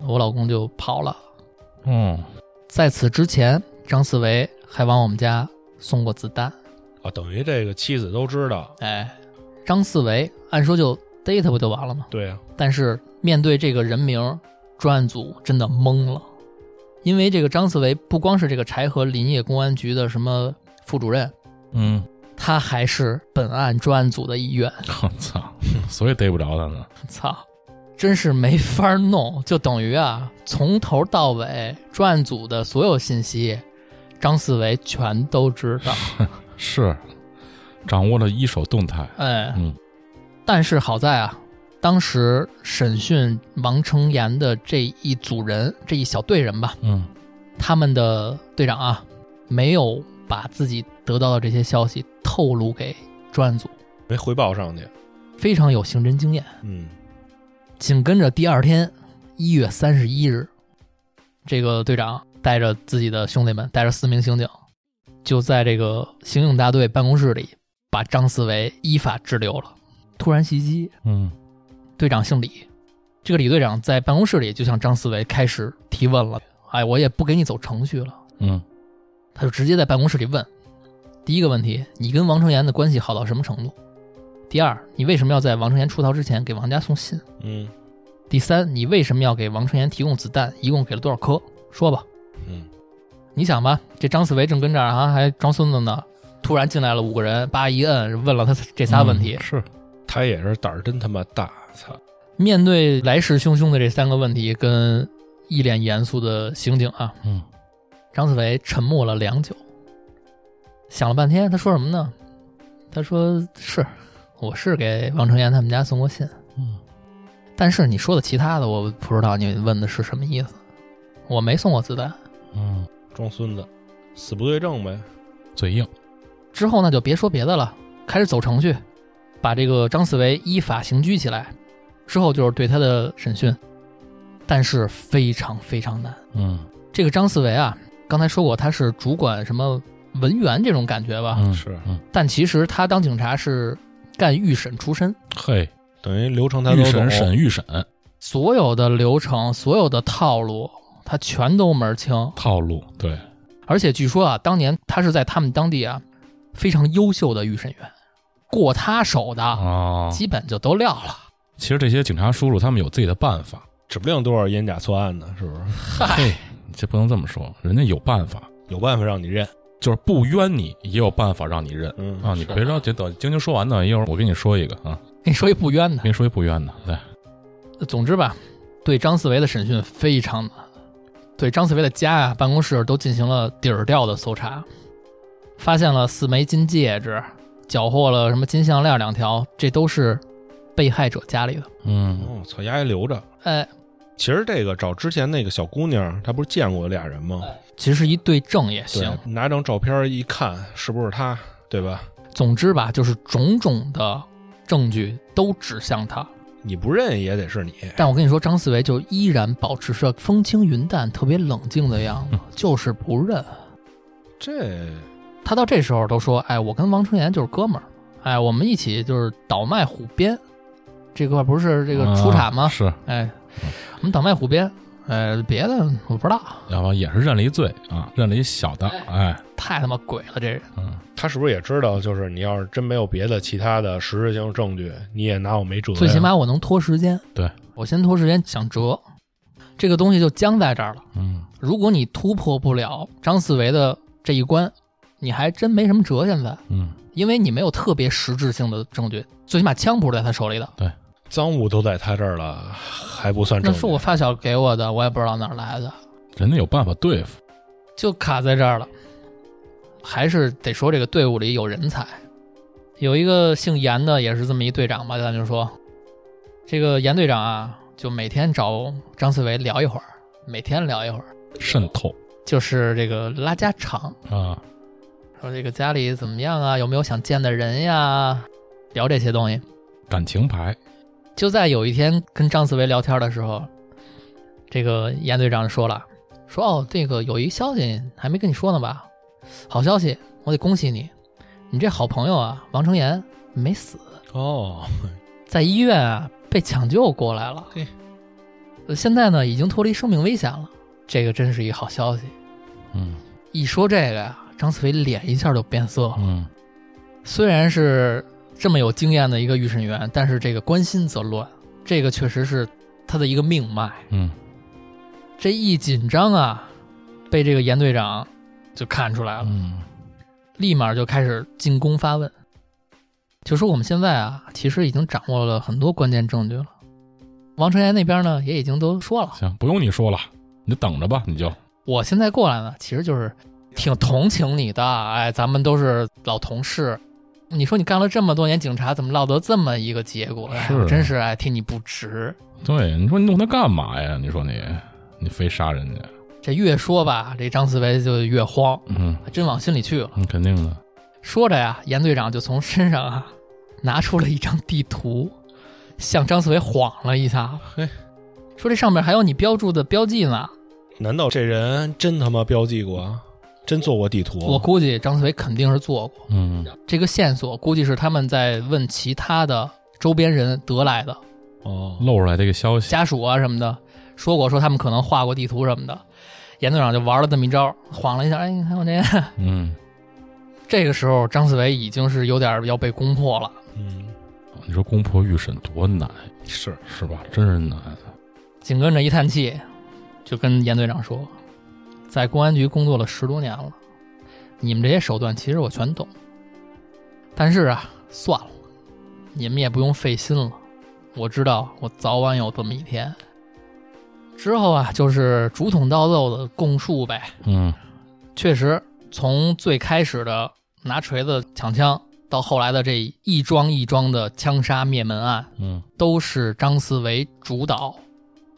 我老公就跑了。嗯，在此之前，张四维还往我们家送过子弹。啊，等于这个妻子都知道，哎，张四维按说就逮他不就完了吗？对啊，但是面对这个人名，专案组真的懵了，因为这个张四维不光是这个柴河林业公安局的什么副主任，嗯，他还是本案专案组的一员。我 操，所以逮不着他呢。操，真是没法弄，就等于啊，从头到尾专案组的所有信息，张四维全都知道。是，掌握了一手动态。哎，嗯，但是好在啊，当时审讯王成岩的这一组人，这一小队人吧，嗯，他们的队长啊，没有把自己得到的这些消息透露给专案组，没回报上去，非常有刑侦经验。嗯，紧跟着第二天，一月三十一日，这个队长带着自己的兄弟们，带着四名刑警，就在这个刑警大队办公室里，把张思维依法滞留了。突然袭击，嗯，队长姓李，这个李队长在办公室里就向张思维开始提问了。哎，我也不给你走程序了，嗯，他就直接在办公室里问：第一个问题，你跟王成岩的关系好到什么程度？第二，你为什么要在王成岩出逃之前给王家送信？嗯，第三，你为什么要给王成岩提供子弹？一共给了多少颗？说吧。嗯，你想吧，这张思维正跟这儿啊，还装孙子呢，突然进来了五个人，叭一摁，问了他这仨问题。嗯是，他也是胆儿真他妈大，操，面对来势汹汹的这三个问题，跟一脸严肃的刑警啊，嗯，张子维沉默了良久，想了半天，他说什么呢？他说是，我是给王成岩他们家送过信，嗯，但是你说的其他的，我不知道你问的是什么意思。我没送过子弹。嗯，装孙子，死不对证呗，嘴硬。之后呢，就别说别的了，开始走程序，把这个张四维依法刑拘起来。之后就是对他的审讯，但是非常非常难。嗯这个张四维啊，刚才说过他是主管什么文员这种感觉吧，嗯，是嗯，但其实他当警察是干预审出身，嘿，等于流程他都预审审预审所有的流程、所有的套路，他全都门儿清。套路，对，而且据说啊，当年他是在他们当地啊非常优秀的预审员，过他手的啊，基本就都撂了。其实这些警察叔叔他们有自己的办法，指不定多少冤假错案呢，是不是？嘿，这不能这么说，人家有办法，有办法让你认，就是不冤你也有办法让你认。嗯啊！你别着急，等晶晶说完呢，一会儿我跟你说一个啊，跟你说一不冤的。跟，你说一不冤的，对，总之吧，对张四维的审讯非常难，对张四维的家啊、办公室都进行了底儿调的搜查，发现了四枚金戒指，缴获了什么金项链两条，这都是被害者家里的。嗯我，操，丫还留着。哎，其实这个找之前那个小姑娘，她不是见过俩人吗？其实一对证也行。，拿张照片一看，是不是她？对吧？总之吧，就是种种的证据都指向他。你不认也得是你。但我跟你说，张四维就依然保持着风轻云淡、特别冷静的样子，就是不认。这他到这时候都说：“哎，我跟王春岩就是哥们儿，哎，我们一起就是倒卖虎鞭，这块不是这个出产吗？啊是，哎，我们倒卖虎鞭，呃，别的我不知道，要不也是认了一罪啊，认了一小的，哎，太他妈鬼了，这人。嗯，他是不是也知道？就是你要是真没有别的其他的实质性证据，你也拿我没辙。最起码我能拖时间，对我先拖时间想辙，这个东西就僵在这儿了。嗯，如果你突破不了张四维的这一关，你还真没什么辙。现在，嗯，因为你没有特别实质性的证据，最起码枪不是在他手里的。对赃物都在他这儿了，还不算那证据。是我发小给我的，我也不知道哪儿来的，人家有办法对付，就卡在这儿了。还是得说这个队伍里有人才，有一个姓严的，也是这么一队长吧，咱就说，这个严队长啊，就每天找张思维聊一会儿，每天聊一会儿，渗透就是这个拉家常，啊，说这个家里怎么样啊，有没有想见的人呀，聊这些东西。感情牌，就在有一天跟张思维聊天的时候，这个严队长说了，说哦，这个有一消息还没跟你说呢吧？好消息，我得恭喜你，你这好朋友啊，王成岩没死，哦，在医院啊被抢救过来了。现在呢已经脱离生命危险了，这个真是一好消息。嗯。一说这个呀，张思维脸一下就变色了。嗯，虽然是这么有经验的一个预审员，但是这个关心则乱，这个确实是他的一个命脉。嗯，这一紧张啊，被这个严队长就看出来了，嗯，立马就开始进攻发问，就说我们现在啊，其实已经掌握了很多关键证据了。王成岩那边呢，也已经都说了，行，不用你说了，你就等着吧，你就，我现在过来呢，其实就是挺同情你的，哎，咱们都是老同事。你说你干了这么多年警察，怎么落得这么一个结果？哎，是真是哎替你不值。对，你说你弄他干嘛呀？你说你，你非杀人家，这越说吧，这张思维就越慌，嗯，还真往心里去了。嗯，肯定的，说着呀，严队长就从身上啊拿出了一张地图，向张思维晃了一下，嘿，说这上面还有你标注的标记呢。难道这人真他妈标记过？真做过地图？我估计张思维肯定是做过嗯这个线索，估计是他们在问其他的周边人得来的哦，露出来这个消息，家属啊什么的，说过说他们可能画过地图什么的。严队长就玩了这么一招，晃了一下，哎，你看我这。嗯，这个时候，张思维已经是有点要被攻破了。嗯，你说攻破预审多难，是是吧？真是难，紧跟着一叹气，就跟严队长说：“在公安局工作了十多年了，你们这些手段其实我全懂。但是啊，算了，你们也不用费心了。我知道我早晚有这么一天。之后啊，就是竹筒倒豆的供述呗。嗯确实，从最开始的拿锤子抢枪，到后来的这一桩一桩的枪杀灭门案，嗯都是张思维主导，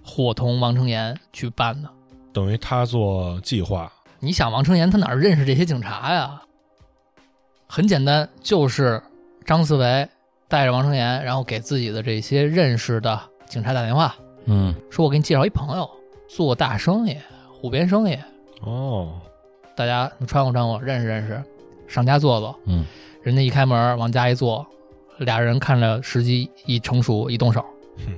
伙同王成岩去办的。等于他做计划。你想，王成岩他哪儿认识这些警察呀？很简单，就是张思维带着王成岩，然后给自己的这些认识的警察打电话，嗯说我给你介绍一朋友，做大生意，虎鞭生意，哦，大家穿乎穿乎，认识认识，上家坐坐。嗯人家一开门往家一坐，俩人看着时机一成熟，一动手，哼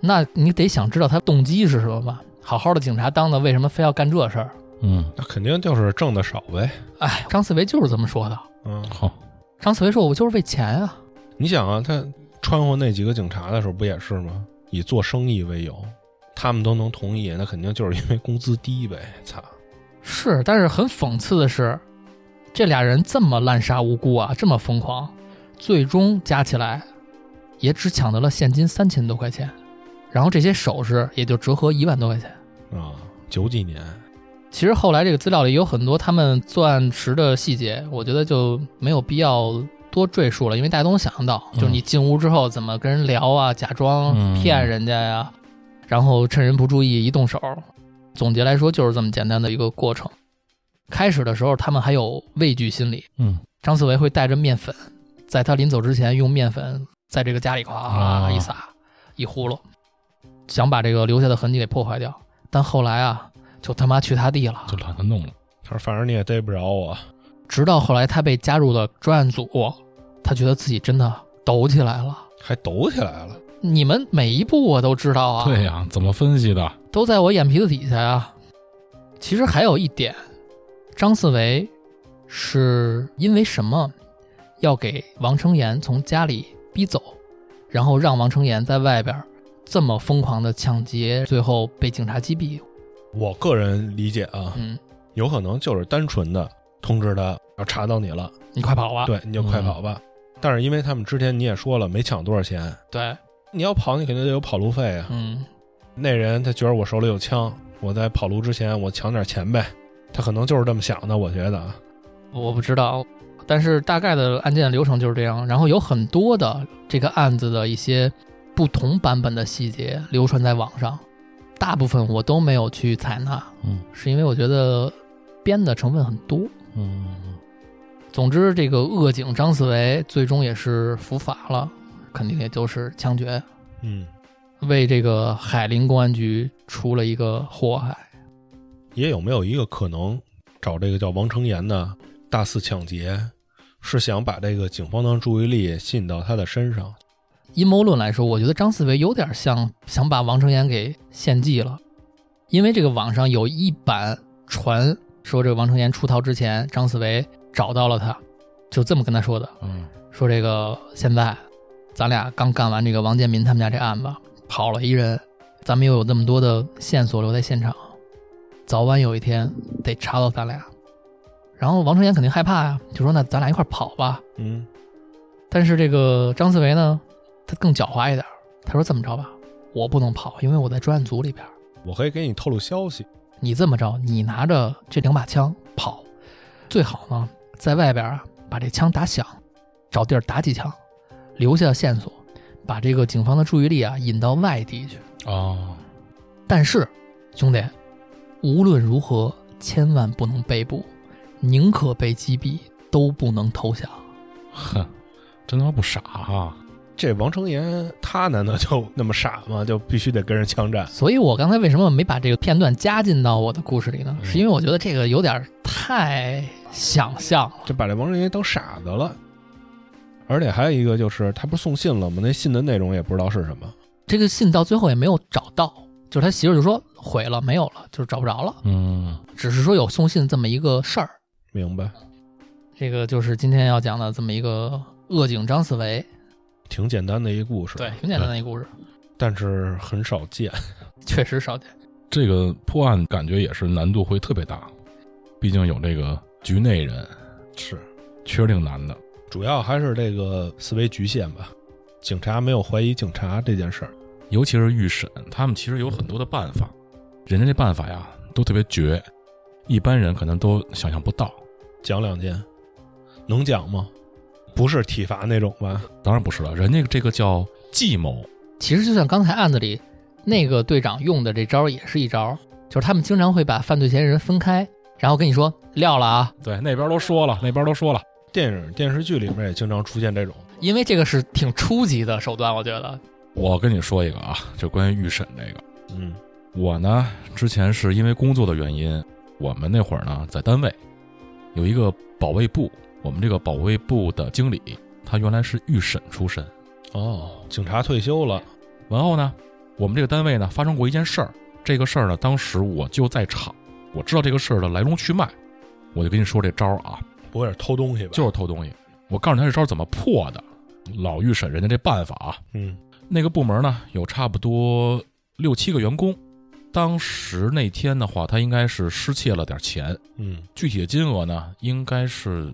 那你得想知道他动机是什么吧？好好的警察当的，为什么非要干这事儿？嗯那肯定就是挣的少呗。哎，张四维就是这么说的。嗯，好，张四维说：“我就是为钱啊。你想啊，他穿过那几个警察的时候不也是吗？以做生意为由，他们都能同意，那肯定就是因为工资低呗。操，”是，但是很讽刺的是，这俩人这么滥杀无辜啊，这么疯狂，最终加起来也只抢得了现金三千多块钱，然后这些首饰也就折合一万多块钱。啊，九几年，其实后来这个资料里有很多他们作案时的细节，我觉得就没有必要多赘述了，因为大家都能想象到，嗯。就是你进屋之后怎么跟人聊啊，假装嗯骗人家呀，然后趁人不注意一动手。总结来说，就是这么简单的一个过程。开始的时候，他们还有畏惧心理，嗯，张思维会带着面粉，在他临走之前用面粉在这个家里咵啊。一撒一呼噜，想把这个留下的痕迹给破坏掉。但后来啊，就他妈去他地了。就懒得弄了。他说反正你也逮不着我，直到后来他被加入了专案组，他觉得自己真的抖起来了。还抖起来了。你们每一步我都知道啊，对呀、怎么分析的？都在我眼皮子底下呀。其实还有一点，张四维是因为什么要给王成岩从家里逼走，然后让王成岩在外边这么疯狂的抢劫，最后被警察击毙？我个人理解啊，嗯，有可能就是单纯的通知他要查到你了，你快跑吧！对，你就快跑吧。但是因为他们之前你也说了没抢多少钱，对，你要跑你肯定得有跑路费啊。嗯，那人他觉得我手里有枪，我在跑路之前我抢点钱呗，他可能就是这么想的，我觉得啊。我不知道，但是大概的案件流程就是这样。然后有很多的这个案子的一些不同版本的细节流传在网上，大部分我都没有去采纳，嗯是因为我觉得编的成分很多。嗯，总之，这个恶警张四维最终也是伏法了，肯定也就是枪决，嗯，为这个海林公安局出了一个祸害。也有没有一个可能，找这个叫王成岩的大肆抢劫，是想把这个警方的注意力吸引到他的身上？阴谋论来说，我觉得张四维有点像想把王成岩给献祭了，因为这个网上有一版传说，这个王成岩出逃之前，张四维找到了他，就这么跟他说的，嗯说这个现在咱俩刚干完这个王建民他们家这案子，跑了一人，咱们又有那么多的线索留在现场，早晚有一天得查到咱俩。然后王成岩肯定害怕呀，就说那咱俩一块儿跑吧。嗯，但是这个张思维呢，他更狡猾一点儿，他说这么着吧，我不能跑，因为我在专案组里边儿。我可以给你透露消息。你这么着，你拿着这两把枪跑，最好呢在外边啊把这枪打响，找地儿打几枪，留下线索，把这个警方的注意力啊引到外地去。哦，但是，兄弟，无论如何千万不能被捕，宁可被击毙，都不能投降。哼，真他妈不傻哈、这王成岩他难道就那么傻吗？就必须得跟人枪战？所以我刚才为什么没把这个片段加进到我的故事里呢？嗯是因为我觉得这个有点太想象了。就把这王成岩当傻子了。而且还有一个就是，他不是送信了吗？那信的内容也不知道是什么。这个信到最后也没有找到，就是他媳妇就说毁了，没有了，就是找不着了，嗯，只是说有送信这么一个事儿。明白？这个就是今天要讲的这么一个恶警张四维，挺简单的一个故事，对，，挺简单的一故事，但是很少见。确实少见。这个破案感觉也是难度会特别大，毕竟有这个局内人，是，确实挺难的。主要还是这个思维局限吧。警察没有怀疑警察这件事儿。尤其是预审，他们其实有很多的办法，人家这办法呀都特别绝，一般人可能都想象不到。讲两件，能讲吗？不是体罚那种吧？当然不是了，人家这个叫计谋，其实就像刚才案子里那个队长用的这招儿也是一招儿，就是他们经常会把犯罪嫌疑人分开，然后跟你说撂了啊，对，那边都说了，那边都说了，电影、电视剧里面也经常出现这种。因为这个是挺初级的手段，我觉得。我跟你说一个啊，就关于预审这个，嗯我呢之前是因为工作的原因，我们那会儿呢在单位有一个保卫部，我们这个保卫部的经理他原来是预审出身，哦，警察退休了。然后呢，我们这个单位呢发生过一件事儿，这个事儿呢当时我就在场，我知道这个事儿的来龙去脉，我就跟你说这招儿啊，不会是偷东西吧？就是偷东西。我告诉你他这招怎么破的。老预审人家这办法啊，嗯那个部门呢有差不多六七个员工，当时那天的话，他应该是失窃了点钱，嗯具体的金额呢应该是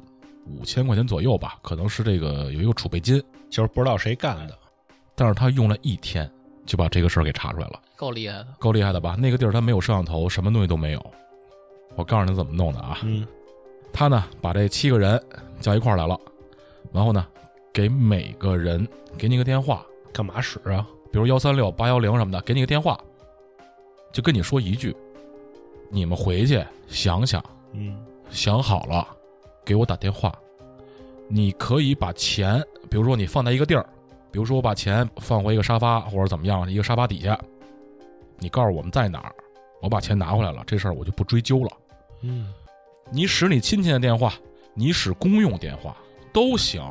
五千块钱左右吧，可能是这个有一个储备金，就是不知道谁干的。但是他用了一天就把这个事儿给查出来了，够厉害的。够厉害的吧？那个地儿他没有摄像头，什么东西都没有。我告诉你怎么弄的啊，嗯他呢把这七个人叫一块儿来了，然后呢给每个人给你个电话，干嘛使啊？比如幺三六八幺零什么的，给你个电话，就跟你说一句，你们回去想想，嗯想好了，给我打电话。你可以把钱，比如说你放在一个地儿，比如说我把钱放回一个沙发或者怎么样，一个沙发底下，你告诉我们在哪儿，我把钱拿回来了，这事儿我就不追究了。嗯你使你亲戚的电话，你使公用电话都行，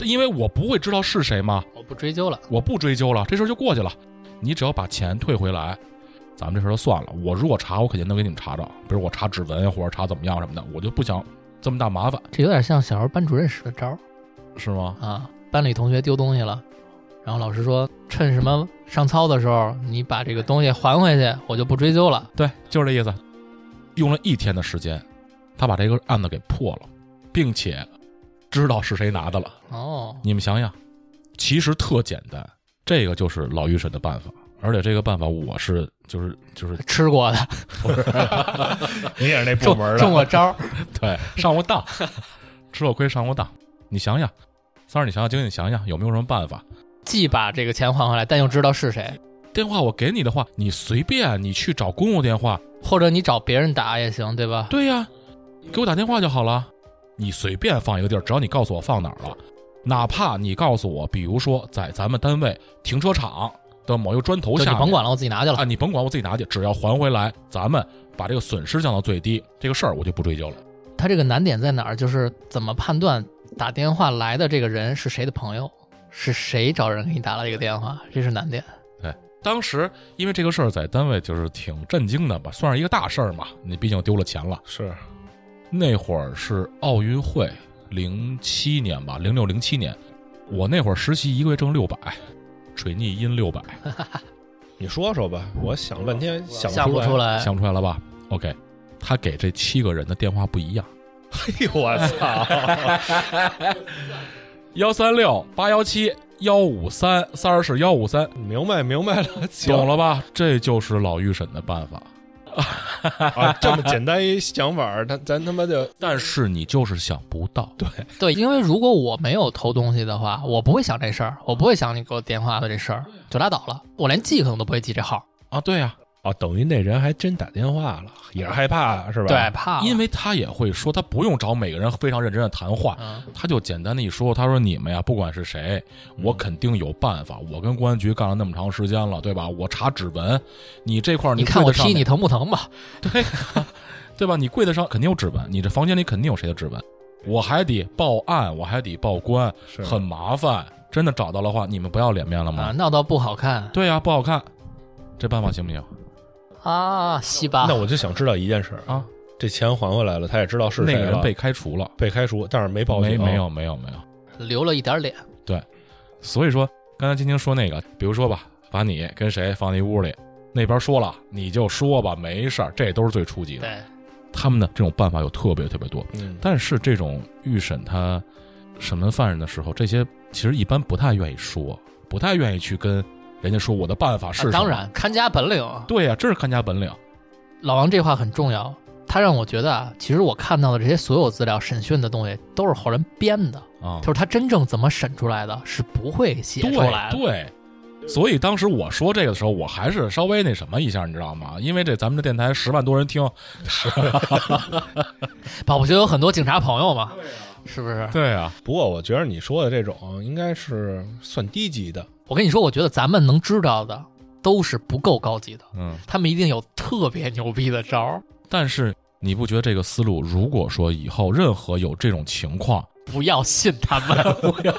因为我不会知道是谁嘛，我不追究了。我不追究了，这事儿就过去了。你只要把钱退回来，咱们这事儿就算了。我如果查，我肯定能给你们查着，比如我查指纹或者查怎么样什么的，我就不想这么大麻烦，这有点像小时候班主任使的招儿是吗？啊。班里同学丢东西了，然后老师说趁什么上操的时候，你把这个东西还回去，我就不追究了。对，就是这意思。用了一天的时间，他把这个案子给破了，并且知道是谁拿的了。哦，你们想想，其实特简单，这个就是老预审的办法，而且这个办法我是就是就是吃过的，不 是你也是那部门的，中过招儿。对上过当，吃过亏上过当。你想想，三儿，你想想，经理，你想想有没有什么办法？既把这个钱还回来，但又知道是谁，电话我给你的话，你随便你去找公用电话，或者你找别人打也行，对吧？对呀，给我打电话就好了。你随便放一个地儿，只要你告诉我放哪儿了，哪怕你告诉我，比如说在咱们单位停车场的某一个砖头下你甭管了，我自己拿去了。啊，你甭管，我自己拿去，只要还回来，咱们把这个损失降到最低，这个事儿我就不追究了。他这个难点在哪儿？就是怎么判断打电话来的这个人是谁的朋友，是谁找人给你打了这个电话，这是难点。对当时因为这个事儿在单位就是挺震惊的吧，算是一个大事儿嘛。你毕竟丢了钱了。是那会儿是奥运会，零七年吧，零六零七年，我那会儿实习一个月挣六百，水逆阴六百，你说说吧，我想了半天想想不出。来，想不出来了吧？OK，他给这七个人的电话不一样，哎呦我操！幺三六八幺七幺五三，三儿是幺五三，明白明白了，懂了吧？这就是老预审的办法。啊，这么简单一想法儿，他咱他妈就但是你就是想不到，对，对，因为如果我没有偷东西的话，我不会想这事儿，我不会想你给我电话的这事儿，就拉倒了。我连记可能都不会记这号，啊，对呀、哦，等于那人还真打电话了，也是害怕是吧？对，，怕因为他也会说，他不用找每个人非常认真的谈话，嗯，他就简单的一说，他说你们呀，不管是谁，我肯定有办法。我跟公安局干了那么长时间了，对吧？我查指纹，你这块儿你看我踢你疼不疼吧？对，对吧？你跪得上肯定有指纹，你这房间里肯定有谁的指纹，我还得报案，我还得报官，很麻烦。真的找到的话，你们不要脸面了吗？啊，闹到不好看对呀、不好看，这办法行不行啊，西巴。那我就想知道一件事儿，啊？这钱还回来了，他也知道是谁了那个人被开除了，被开除，但是没报警，没没有没有没有。留了一点脸，对。所以说，刚才晶晶说那个，比如说吧，把你跟谁放在一屋里，那边说了，你就说吧，没事儿，这都是最初级的。对，他们的这种办法有特别特别多，嗯，但是这种预审他审问犯人的时候，这些其实一般不太愿意说，不太愿意去跟人家说我的办法是、啊当然看家本领。对呀、这是看家本领。老王这话很重要，他让我觉得啊，其实我看到的这些所有资料、审讯的东西都是后人编的，啊，就是他真正怎么审出来的，是不会写出来的。对对。所以当时我说这个的时候，我还是稍微那什么一下，你知道吗？因为这咱们这电台十万多人听，保不齐有很多警察朋友嘛，是不是？对啊，不过我觉得你说的这种应该是算低级的，我跟你说，我觉得咱们能知道的都是不够高级的，嗯。他们一定有特别牛逼的招儿。但是你不觉得这个思路，如果说以后任何有这种情况，不要信他们，不要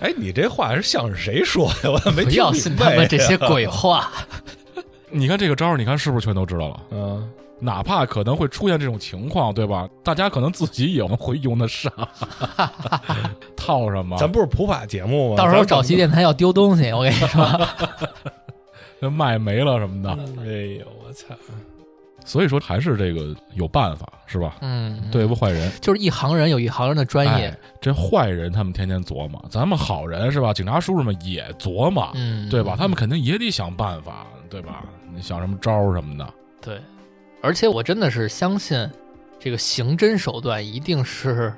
哎，你这话是像是谁说的？我怎么没听不要信他们这些鬼话。你看这个招儿，你看是不是全都知道了？嗯，哪怕可能会出现这种情况，对吧？大家可能自己也会用得上，套上吗？咱不是普法节目吗？到时候找西电台要丢东西，我跟你说，那 卖没了什么的，哎呦我操！所以说还是这个有办法，是吧？嗯，对付坏人，就是一行人有一行人的专业哎，这坏人他们天天琢磨，咱们好人是吧？警察叔叔们也琢磨，嗯，对吧？他们肯定也得想办法，对吧？你想什么招儿什么的，对，而且我真的是相信，这个刑侦手段一定是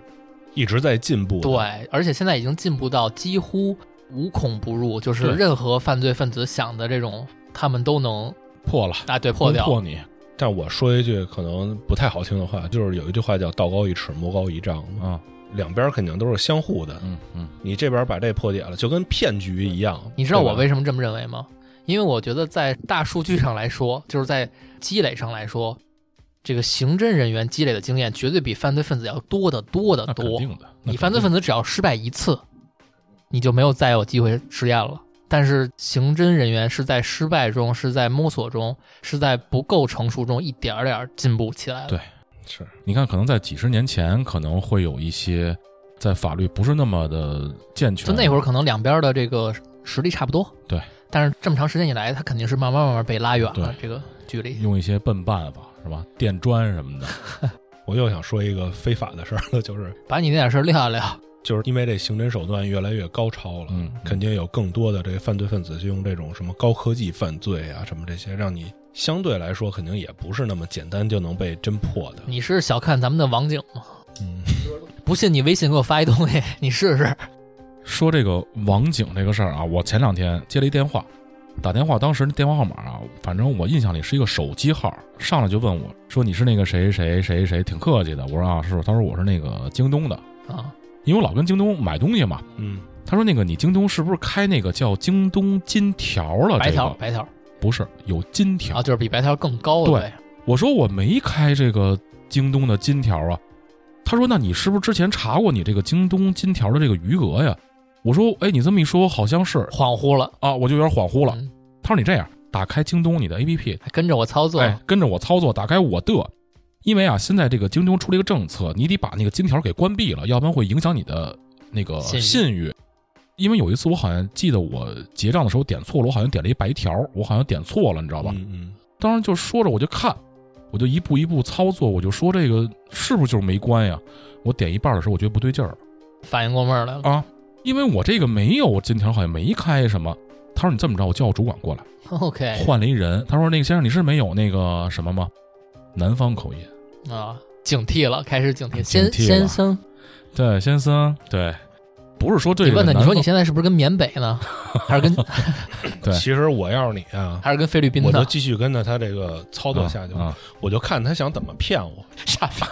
一直在进步。，对，而且现在已经进步到几乎无孔不入，就是任何犯罪分子想的这种，他们都能破了，啊对破掉。破你但我说一句可能不太好听的话，就是有一句话叫“道高一尺，魔高一丈”，啊，两边肯定都是相互的。嗯嗯，你这边把这破解了，就跟骗局一样。你知道我为什什么这么认为吗？因为我觉得在大数据上来说，就是在积累上来说，这个刑侦人员积累的经验绝对比犯罪分子要多得多得多。你犯罪分子只要失败一次，你就没有再有机会实验了。但是刑侦人员是在失败中，是在摸索中，是在不够成熟中一点儿点儿进步起来的。对是你看，可能在几十年前，可能会有一些在法律不是那么的健全，就那会儿可能两边的这个实力差不多。对。但是这么长时间以来，他肯定是慢慢慢慢被拉远了这个距离。用一些笨办法，是吧？垫砖什么的，我又想说一个非法的事儿了，就是把你那点事儿撂一撂。就是因为这刑侦手段越来越高超了，嗯，肯定有更多的这个犯罪分子就用这种什么高科技犯罪啊，什么这些，让你相对来说肯定也不是那么简单就能被侦破的。你是小看咱们的网警吗？嗯，不信你微信给我发一东西，你试试。说这个网警这个事儿啊，我前两天接了一电话，打电话，当时电话号码啊，反正我印象里是一个手机号，上来就问我说你是那个谁谁谁谁，挺客气的。我说啊是，他说我是那个京东的，啊，因为我老跟京东买东西嘛。嗯，他说那个你京东是不是开那个叫京东金条了？白条这个白条不是有金条啊，就是比白条更高的对。我说我没开这个京东的金条啊。他说那你是不是之前查过你这个京东金条的这个余额呀？我说哎，你这么一说好像是恍惚了，啊，我就有点恍惚了。嗯他说你这样，打开京东你的 APP，还跟着我操作。哎，跟着我操作，打开我的，因为啊，现在这个京东出了一个政策，你得把那个金条给关闭了，要不然会影响你的那个信誉。因为有一次我好像记得我结账的时候点错了，我好像点了一白条，我好像点错了，你知道吧？嗯嗯，当时就说着我就看，我就一步一步操作，我就说这个是不是就是没关呀？我点一半的时候，我觉得不对劲儿反应过味儿来了。啊，因为我这个没有金条，好像没开什么。他说你这么着，我叫我主管过来，OK 换了一人。他说那个先生你是没有那个什么吗？南方口音。啊，警惕了，开始警惕。先惕先生，对，先生，对，不是说对你问他，你说你现在是不是跟缅北呢？还是跟对其实我要是你啊，还是跟菲律宾我就？继续跟着他这个操作下去，啊，我就看他想怎么骗我，傻逼。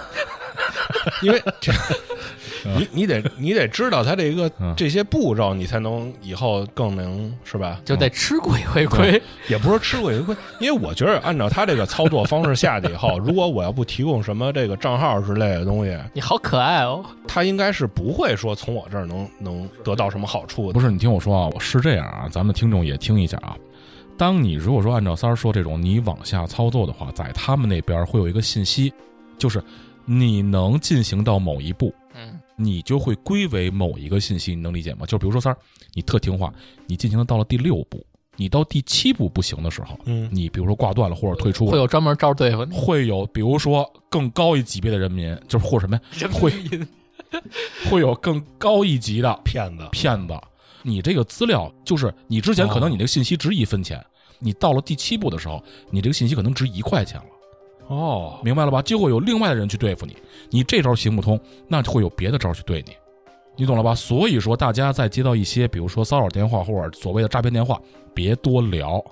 因为这你你得你得知道他这个嗯这些步骤，你才能以后更能是吧？就得吃过一回亏。也不是吃过一回亏，因为我觉得按照他这个操作方式下去以后，如果我要不提供什么这个账号之类的东西，你好可爱哦！他应该是不会说从我这儿能能得到什么好处的。不是，你听我说啊，我是这样啊，咱们听众也听一下啊。当你如果说按照三儿说这种你往下操作的话，在他们那边会有一个信息，就是你能进行到某一步，嗯，你就会归为某一个信息，你能理解吗？就比如说三儿，你特听话，你进行的到了第六步，你到第七步不行的时候，嗯，你比如说挂断了或者退出了，会有专门招对付你。会有比如说更高一级别的人民，就是或什么呀，会会有更高一级的骗子，骗子。你这个资料就是你之前可能你这个信息值一分钱，你到了第七步的时候，你这个信息可能值一块钱了，哦，明白了吧？就会有另外的人去对付你，你这招行不通，那就会有别的招去对你，你懂了吧？所以说，大家在接到一些比如说骚扰电话或者所谓的诈骗电话，别多聊，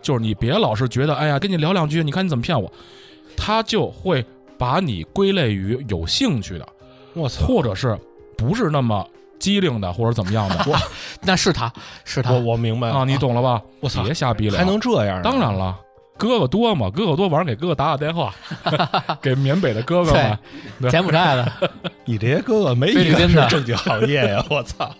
就是你别老是觉得哎呀跟你聊两句，你看你怎么骗我，他就会把你归类于有兴趣的，我操！或者是不是那么机灵的，或者怎么样的。那是他是他我，我明白了啊，你懂了吧？我操别瞎逼了，还能这样啊？当然了，哥哥多嘛，哥哥多，晚上给哥哥打打电话，给缅北的哥哥们。柬埔寨的，你这些哥哥没一个是正经行业呀！我操！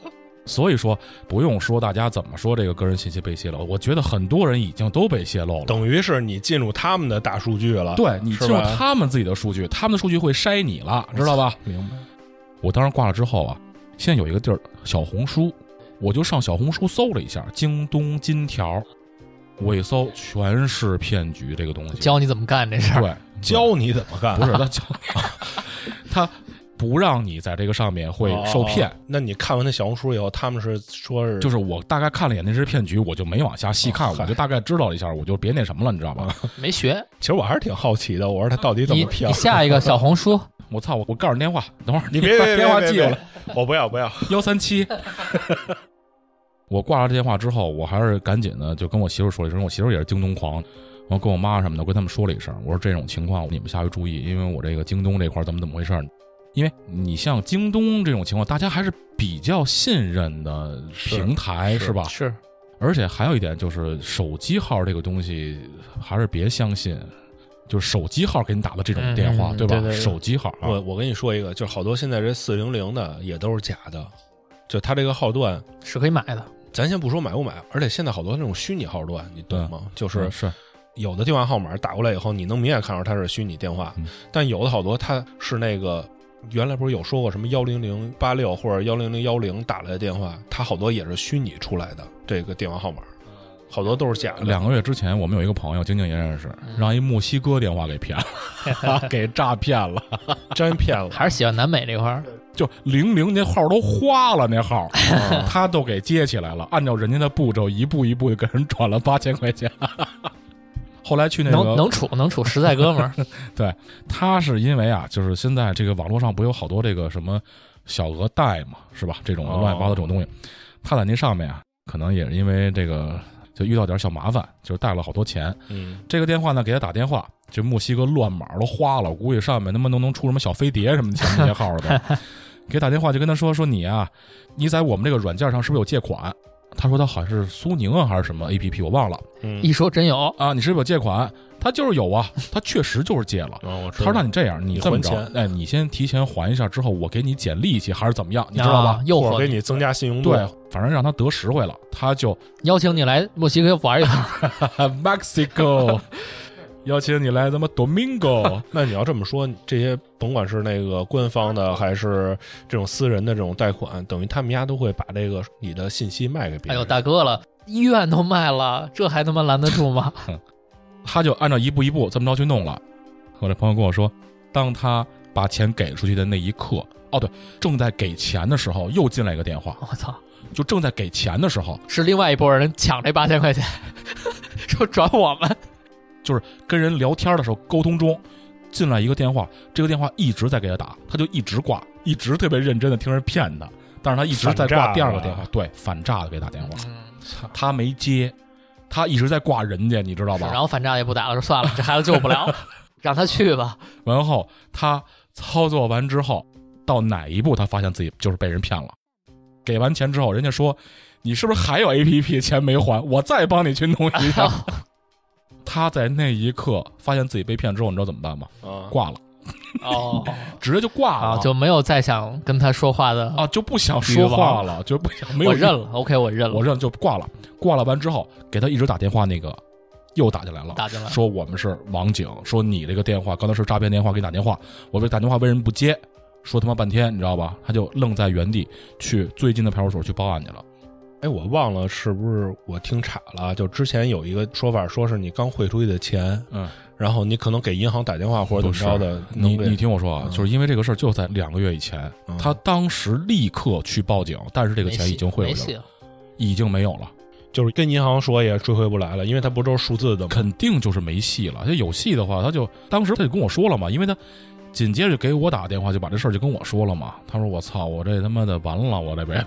所以说，不用说大家怎么说这个个人信息被泄露，我觉得很多人已经都被泄露了。等于是你进入他们的大数据了，对你进入是他们自己的数据，他们的数据会筛你了，知道吧？明白？我当时挂了之后啊，现在有一个地儿小红书，我就上小红书搜了一下京东金条，我一搜全是骗局这个东西。教你怎么干这事儿。对，教你怎么干？不是他教他不让你在这个上面会受骗。哦那你看完那小红书以后，他们是说是就是我大概看了一眼那是骗局，我就没往下细看，哦我就大概知道了一下，我就别那什么了，你知道吧？没学，其实我还是挺好奇的，我说他到底怎你么骗你？下一个小红书，我操！我我告诉你电话，等会儿你别电话记下来别别，我不要不要。幺三七。我挂了这电话之后，我还是赶紧的就跟我媳妇说了一声，我媳妇也是京东狂，然后跟我妈什么的，我跟他们说了一声，我说这种情况你们下回注意，因为我这个京东这块怎么怎么回事呢？因为你像京东这种情况，大家还是比较信任的平台，是是吧？是而且还有一点就是手机号这个东西，还是别相信，就是手机号给你打的这种电话，对吧？嗯对对对手机号啊，我我跟你说一个，就是好多现在这四零零的也都是假的，就他这个号段，是可以买的，咱先不说买不买，而且现在好多那种虚拟号段，你懂吗？就是是有的电话号码打过来以后，你能明显看出它是虚拟电话，嗯但有的好多它是那个。原来不是有说过什么幺零零八六或者幺零零幺零打来的电话，它好多也是虚拟出来的这个电话号码，好多都是假的。两个月之前，我们有一个朋友，晶晶也认识，嗯让一墨西哥电话给骗了，给诈骗了，真骗了，还是喜欢南美这块儿。就零零那号都花了，那号 啊他都给接起来了，按照人家的步骤一步一步就给人转了八千块钱。后来去那个能能处能处，实在哥们儿。对他是因为啊，就是现在这个网络上不有好多这个什么小额贷嘛，是吧？这种哦乱七八糟这种东西，他在那上面啊，可能也是因为这个就遇到点小麻烦，就是贷了好多钱。嗯，这个电话呢给他打电话，这墨西哥乱码都花了，我估计上面他妈都能出什么小飞碟什么钱那些号的。给打电话就跟他说说你啊，你在我们这个软件上是不是有借款？他说他好像是苏宁啊还是什么 A P P，我忘了嗯一说真有，啊。你是不是有借款？他就是有啊，他确实就是借了。啊，我知道他说：“那你这样，你你这么着还钱，哎，你先提前还一下，之后我给你减利息还是怎么样，你知道吧啊？诱惑或者给你增加信用度，对，反正让他得实惠了，他就邀请你来墨西哥玩一趟。Mexico 邀请你来咱们 Domingo，那你要这么说，这些甭管是那个官方的还是这种私人的这种贷款，等于他们家都会把这个你的信息卖给别人。哎呦，大哥了，医院都卖了，这还他妈拦得住吗？他就按照一步一步这么着去弄了。我这朋友跟我说，当他把钱给出去的那一刻，哦对，正在给钱的时候，又进来一个电话，我操，就正在给钱的时候，是另外一拨人抢这八千块钱，说转我们。跟人聊天的时候沟通中，进来一个电话，这个电话一直在给他打，他就一直挂，一直特别认真的听人骗他，但是他一直在挂第二个电话，对，反诈的给他打电话，他没接，他一直在挂人家，你知道吧？然后反诈也不打了，说算了，这孩子救不了，让他去吧。然后他操作完之后，到哪一步他发现自己就是被人骗了，给完钱之后，人家说你是不是还有 A P P 钱没还？我再帮你去弄一下。他在那一刻发现自己被骗之后，你知道怎么办吗？啊，挂了，哦，直接就挂了，啊，就没有再想跟他说话的。啊就不想说话了，就不想没有我认了，OK，我认了，我认就挂了。挂了完之后，给他一直打电话那个又打进来了，打进来说我们是网警，说你这个电话刚才是诈骗电话，给你打电话，我这打电话为什么不接？说他妈半天，你知道吧？他就愣在原地去最近的派出所去报案去了。哎，我忘了是不是我听岔了？就之前有一个说法，说是你刚汇出去的钱，嗯，然后你可能给银行打电话或者怎么着的，你你听我说啊，嗯就是因为这个事儿就在两个月以前，嗯他当时立刻去报警，但是这个钱已经汇回去了。已经没有了，就是跟银行说也追回不来了，因为他不都是数字的吗？肯定就是没戏了。他有戏的话，他就当时他就跟我说了嘛，因为他紧接着给我打电话，就把这事儿就跟我说了嘛。他说：“我操，我这他妈的完了，我这辈子。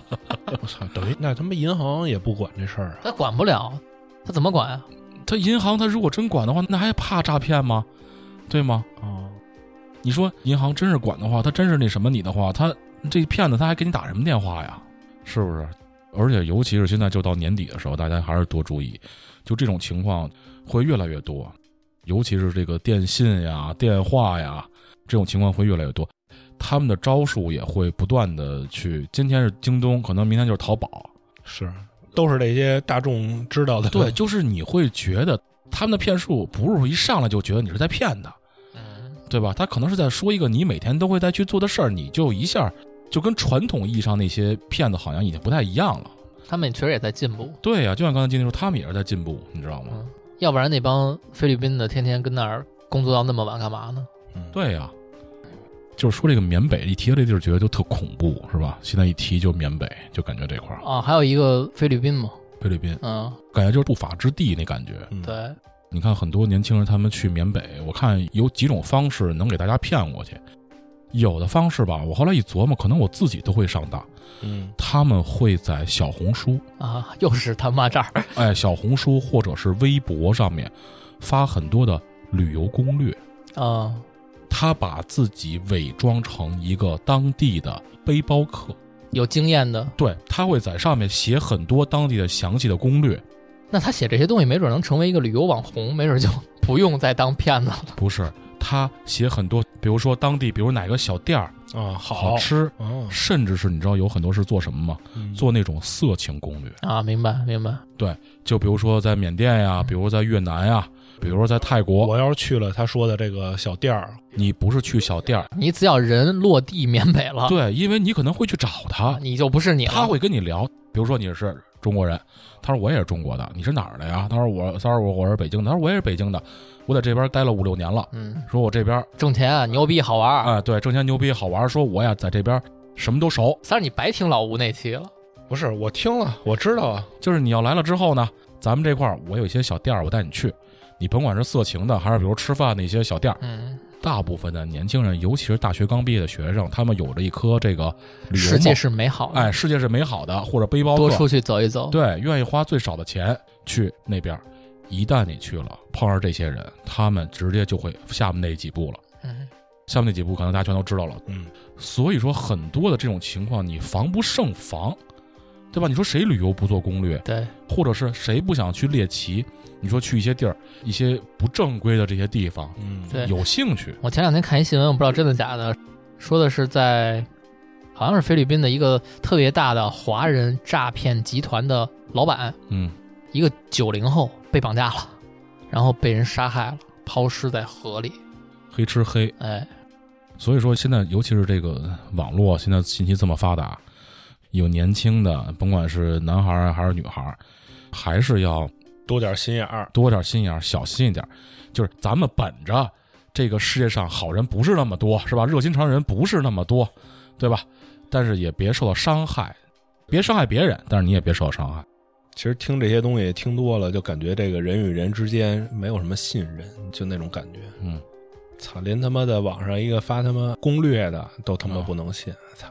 我操，等于那他妈银行也不管这事儿啊？他管不了，他怎么管啊？他银行他如果真管的话，那还怕诈骗吗？对吗？哦，你说银行真是管的话，他真是那什么你的话，他这骗子他还给你打什么电话呀？是不是？而且尤其是现在就到年底的时候，大家还是多注意，就这种情况会越来越多，尤其是这个电信呀、电话呀这种情况会越来越多。他们的招数也会不断的去，今天是京东，可能明天就是淘宝。是，都是这些大众知道的。对，就是你会觉得他们的骗术不是说一上来就觉得你是在骗他，嗯，对吧？他可能是在说一个你每天都会在去做的事儿，你就一下就跟传统意义上那些骗子好像已经不太一样了。他们确实也在进步。对呀、就像刚才金丁说，他们也是在进步，你知道吗？嗯，要不然那帮菲律宾的天天跟那儿工作到那么晚干嘛呢？嗯，对呀、就是说这个缅北一提到这地儿，觉得就特恐怖，是吧？现在一提就缅北，就感觉这块儿啊，还有一个菲律宾嘛，菲律宾，嗯，感觉就是不法之地那感觉。嗯，对，你看很多年轻人他们去缅北，我看有几种方式能给大家骗过去。有的方式吧，我后来一琢磨，可能我自己都会上当。嗯，他们会在小红书，啊，又是他妈这儿，哎，小红书或者是微博上面发很多的旅游攻略。啊，他把自己伪装成一个当地的背包客，有经验的，对他会在上面写很多当地的详细的攻略。那他写这些东西，没准能成为一个旅游网红，没准就 不用再当骗子了。不是，他写很多，比如说当地，比如哪个小店儿啊，好好，吃，哦，甚至是你知道有很多是做什么吗？嗯做那种色情攻略。啊，明白明白，对就比如说在缅甸呀，比如在越南呀，比如说在泰国，我要是去了他说的这个小店儿，你不是去小店儿，你只要人落地缅北了，对，因为你可能会去找他，你就不是你了。他会跟你聊，比如说你是中国人，他说我也是中国的，你是哪儿的呀？他说我，他说我我是北京的，他说我也是北京的，我在这边待了五六年了，嗯，说我这边挣钱牛逼好玩儿。啊、对挣钱牛逼好玩，说我呀在这边什么都熟，三儿，你白听老吴那期了。不是我听了，我知道啊，就是你要来了之后呢，咱们这块儿我有一些小店儿，我带你去，你甭管是色情的，还是比如吃饭的一些小店儿，嗯，大部分的年轻人，尤其是大学刚毕业的学生，他们有着一颗这个旅游世界，是美好的，哎，世界是美好的，或者背包，多出去走一走。，对，愿意花最少的钱去那边儿。一旦你去了，碰上这些人，他们直接就会下面那几步了。嗯，下面那几步可能大家全都知道了。嗯，所以说，很多的这种情况你防不胜防，对吧？你说谁旅游不做攻略，对，或者是谁不想去猎奇？你说去一些地儿，一些不正规的这些地方，嗯，对有兴趣，我前两天看一新闻，我不知道真的假的，说的是在好像是菲律宾的一个特别大的华人诈骗集团的老板，嗯，一个九零后被绑架了，然后被人杀害了，抛尸在河里。黑吃黑。哎，所以说，现在尤其是这个网络，现在信息这么发达，有年轻的，甭管是男孩儿还是女孩儿，还是要多点心眼儿，多点心眼儿，小心一点儿。就是咱们本着这个世界上好人不是那么多，是吧？热心肠人不是那么多，对吧？但是也别受到伤害，别伤害别人，但是你也别受到伤害。其实听这些东西听多了，就感觉这个人与人之间没有什么信任，就那种感觉。嗯，操，连他妈的网上一个发他妈攻略的都他妈不能信。操、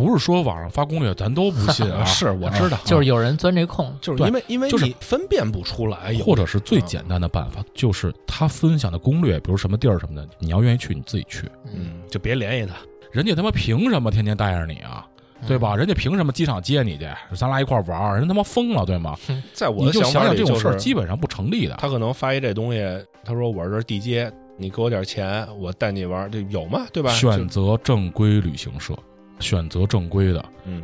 不是说网上发攻略咱都不信啊，是我知道啊就是有人钻这空，就是因为因为就是你分辨不出来，或者是最简单的办法，就是他分享的攻略，比如什么地儿什么的，你要愿意去，你自己去。嗯，就别联系他。人家他妈凭什么天天带着你啊？对吧？人家凭什么机场接你去？咱俩一块儿玩儿，人他妈疯了，对吗？在我你就想的想法里，想这种事儿，基本上不成立的。他可能发一这东西，他说我这是地接，你给我点钱，我带你玩，这有吗？对吧？选择正规旅行社，选择正规的，嗯，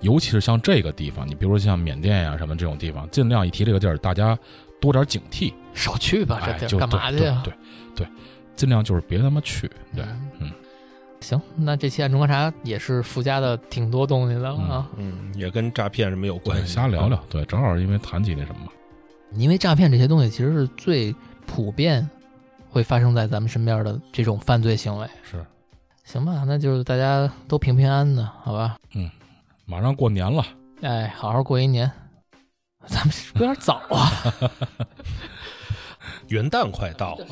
尤其是像这个地方，你比如说像缅甸呀、什么这种地方，尽量一提这个地儿，大家多点警惕。少去吧，这地儿干嘛去呀？对对对，尽量就是别他妈去。对，嗯，行，那这期暗中观察也是附加的挺多东西的了啊。嗯，也跟诈骗什么有关，系。瞎聊聊。对，正好因为谈起那什么嘛。因为诈骗这些东西其实是最普遍会发生在咱们身边的这种犯罪行为。是，行吧，那就是大家都平平安安的，好吧？嗯马上过年了，哎，好好过一年。咱们是不是有点早啊？元旦快到了，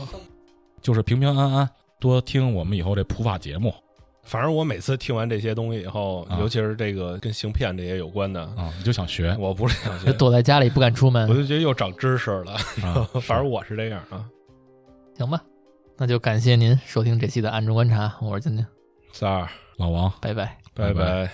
就是平平安安，多听我们以后这普法节目反正我每次听完这些东西以后，啊尤其是这个跟行骗这些有关的，啊，你就想学我不是想学，躲在家里不敢出门我，就觉得又长知识了。啊。反正我是这样啊。行吧？那就感谢您收听这期的暗中观察，我是晶晶，三儿，老王。拜拜。拜拜拜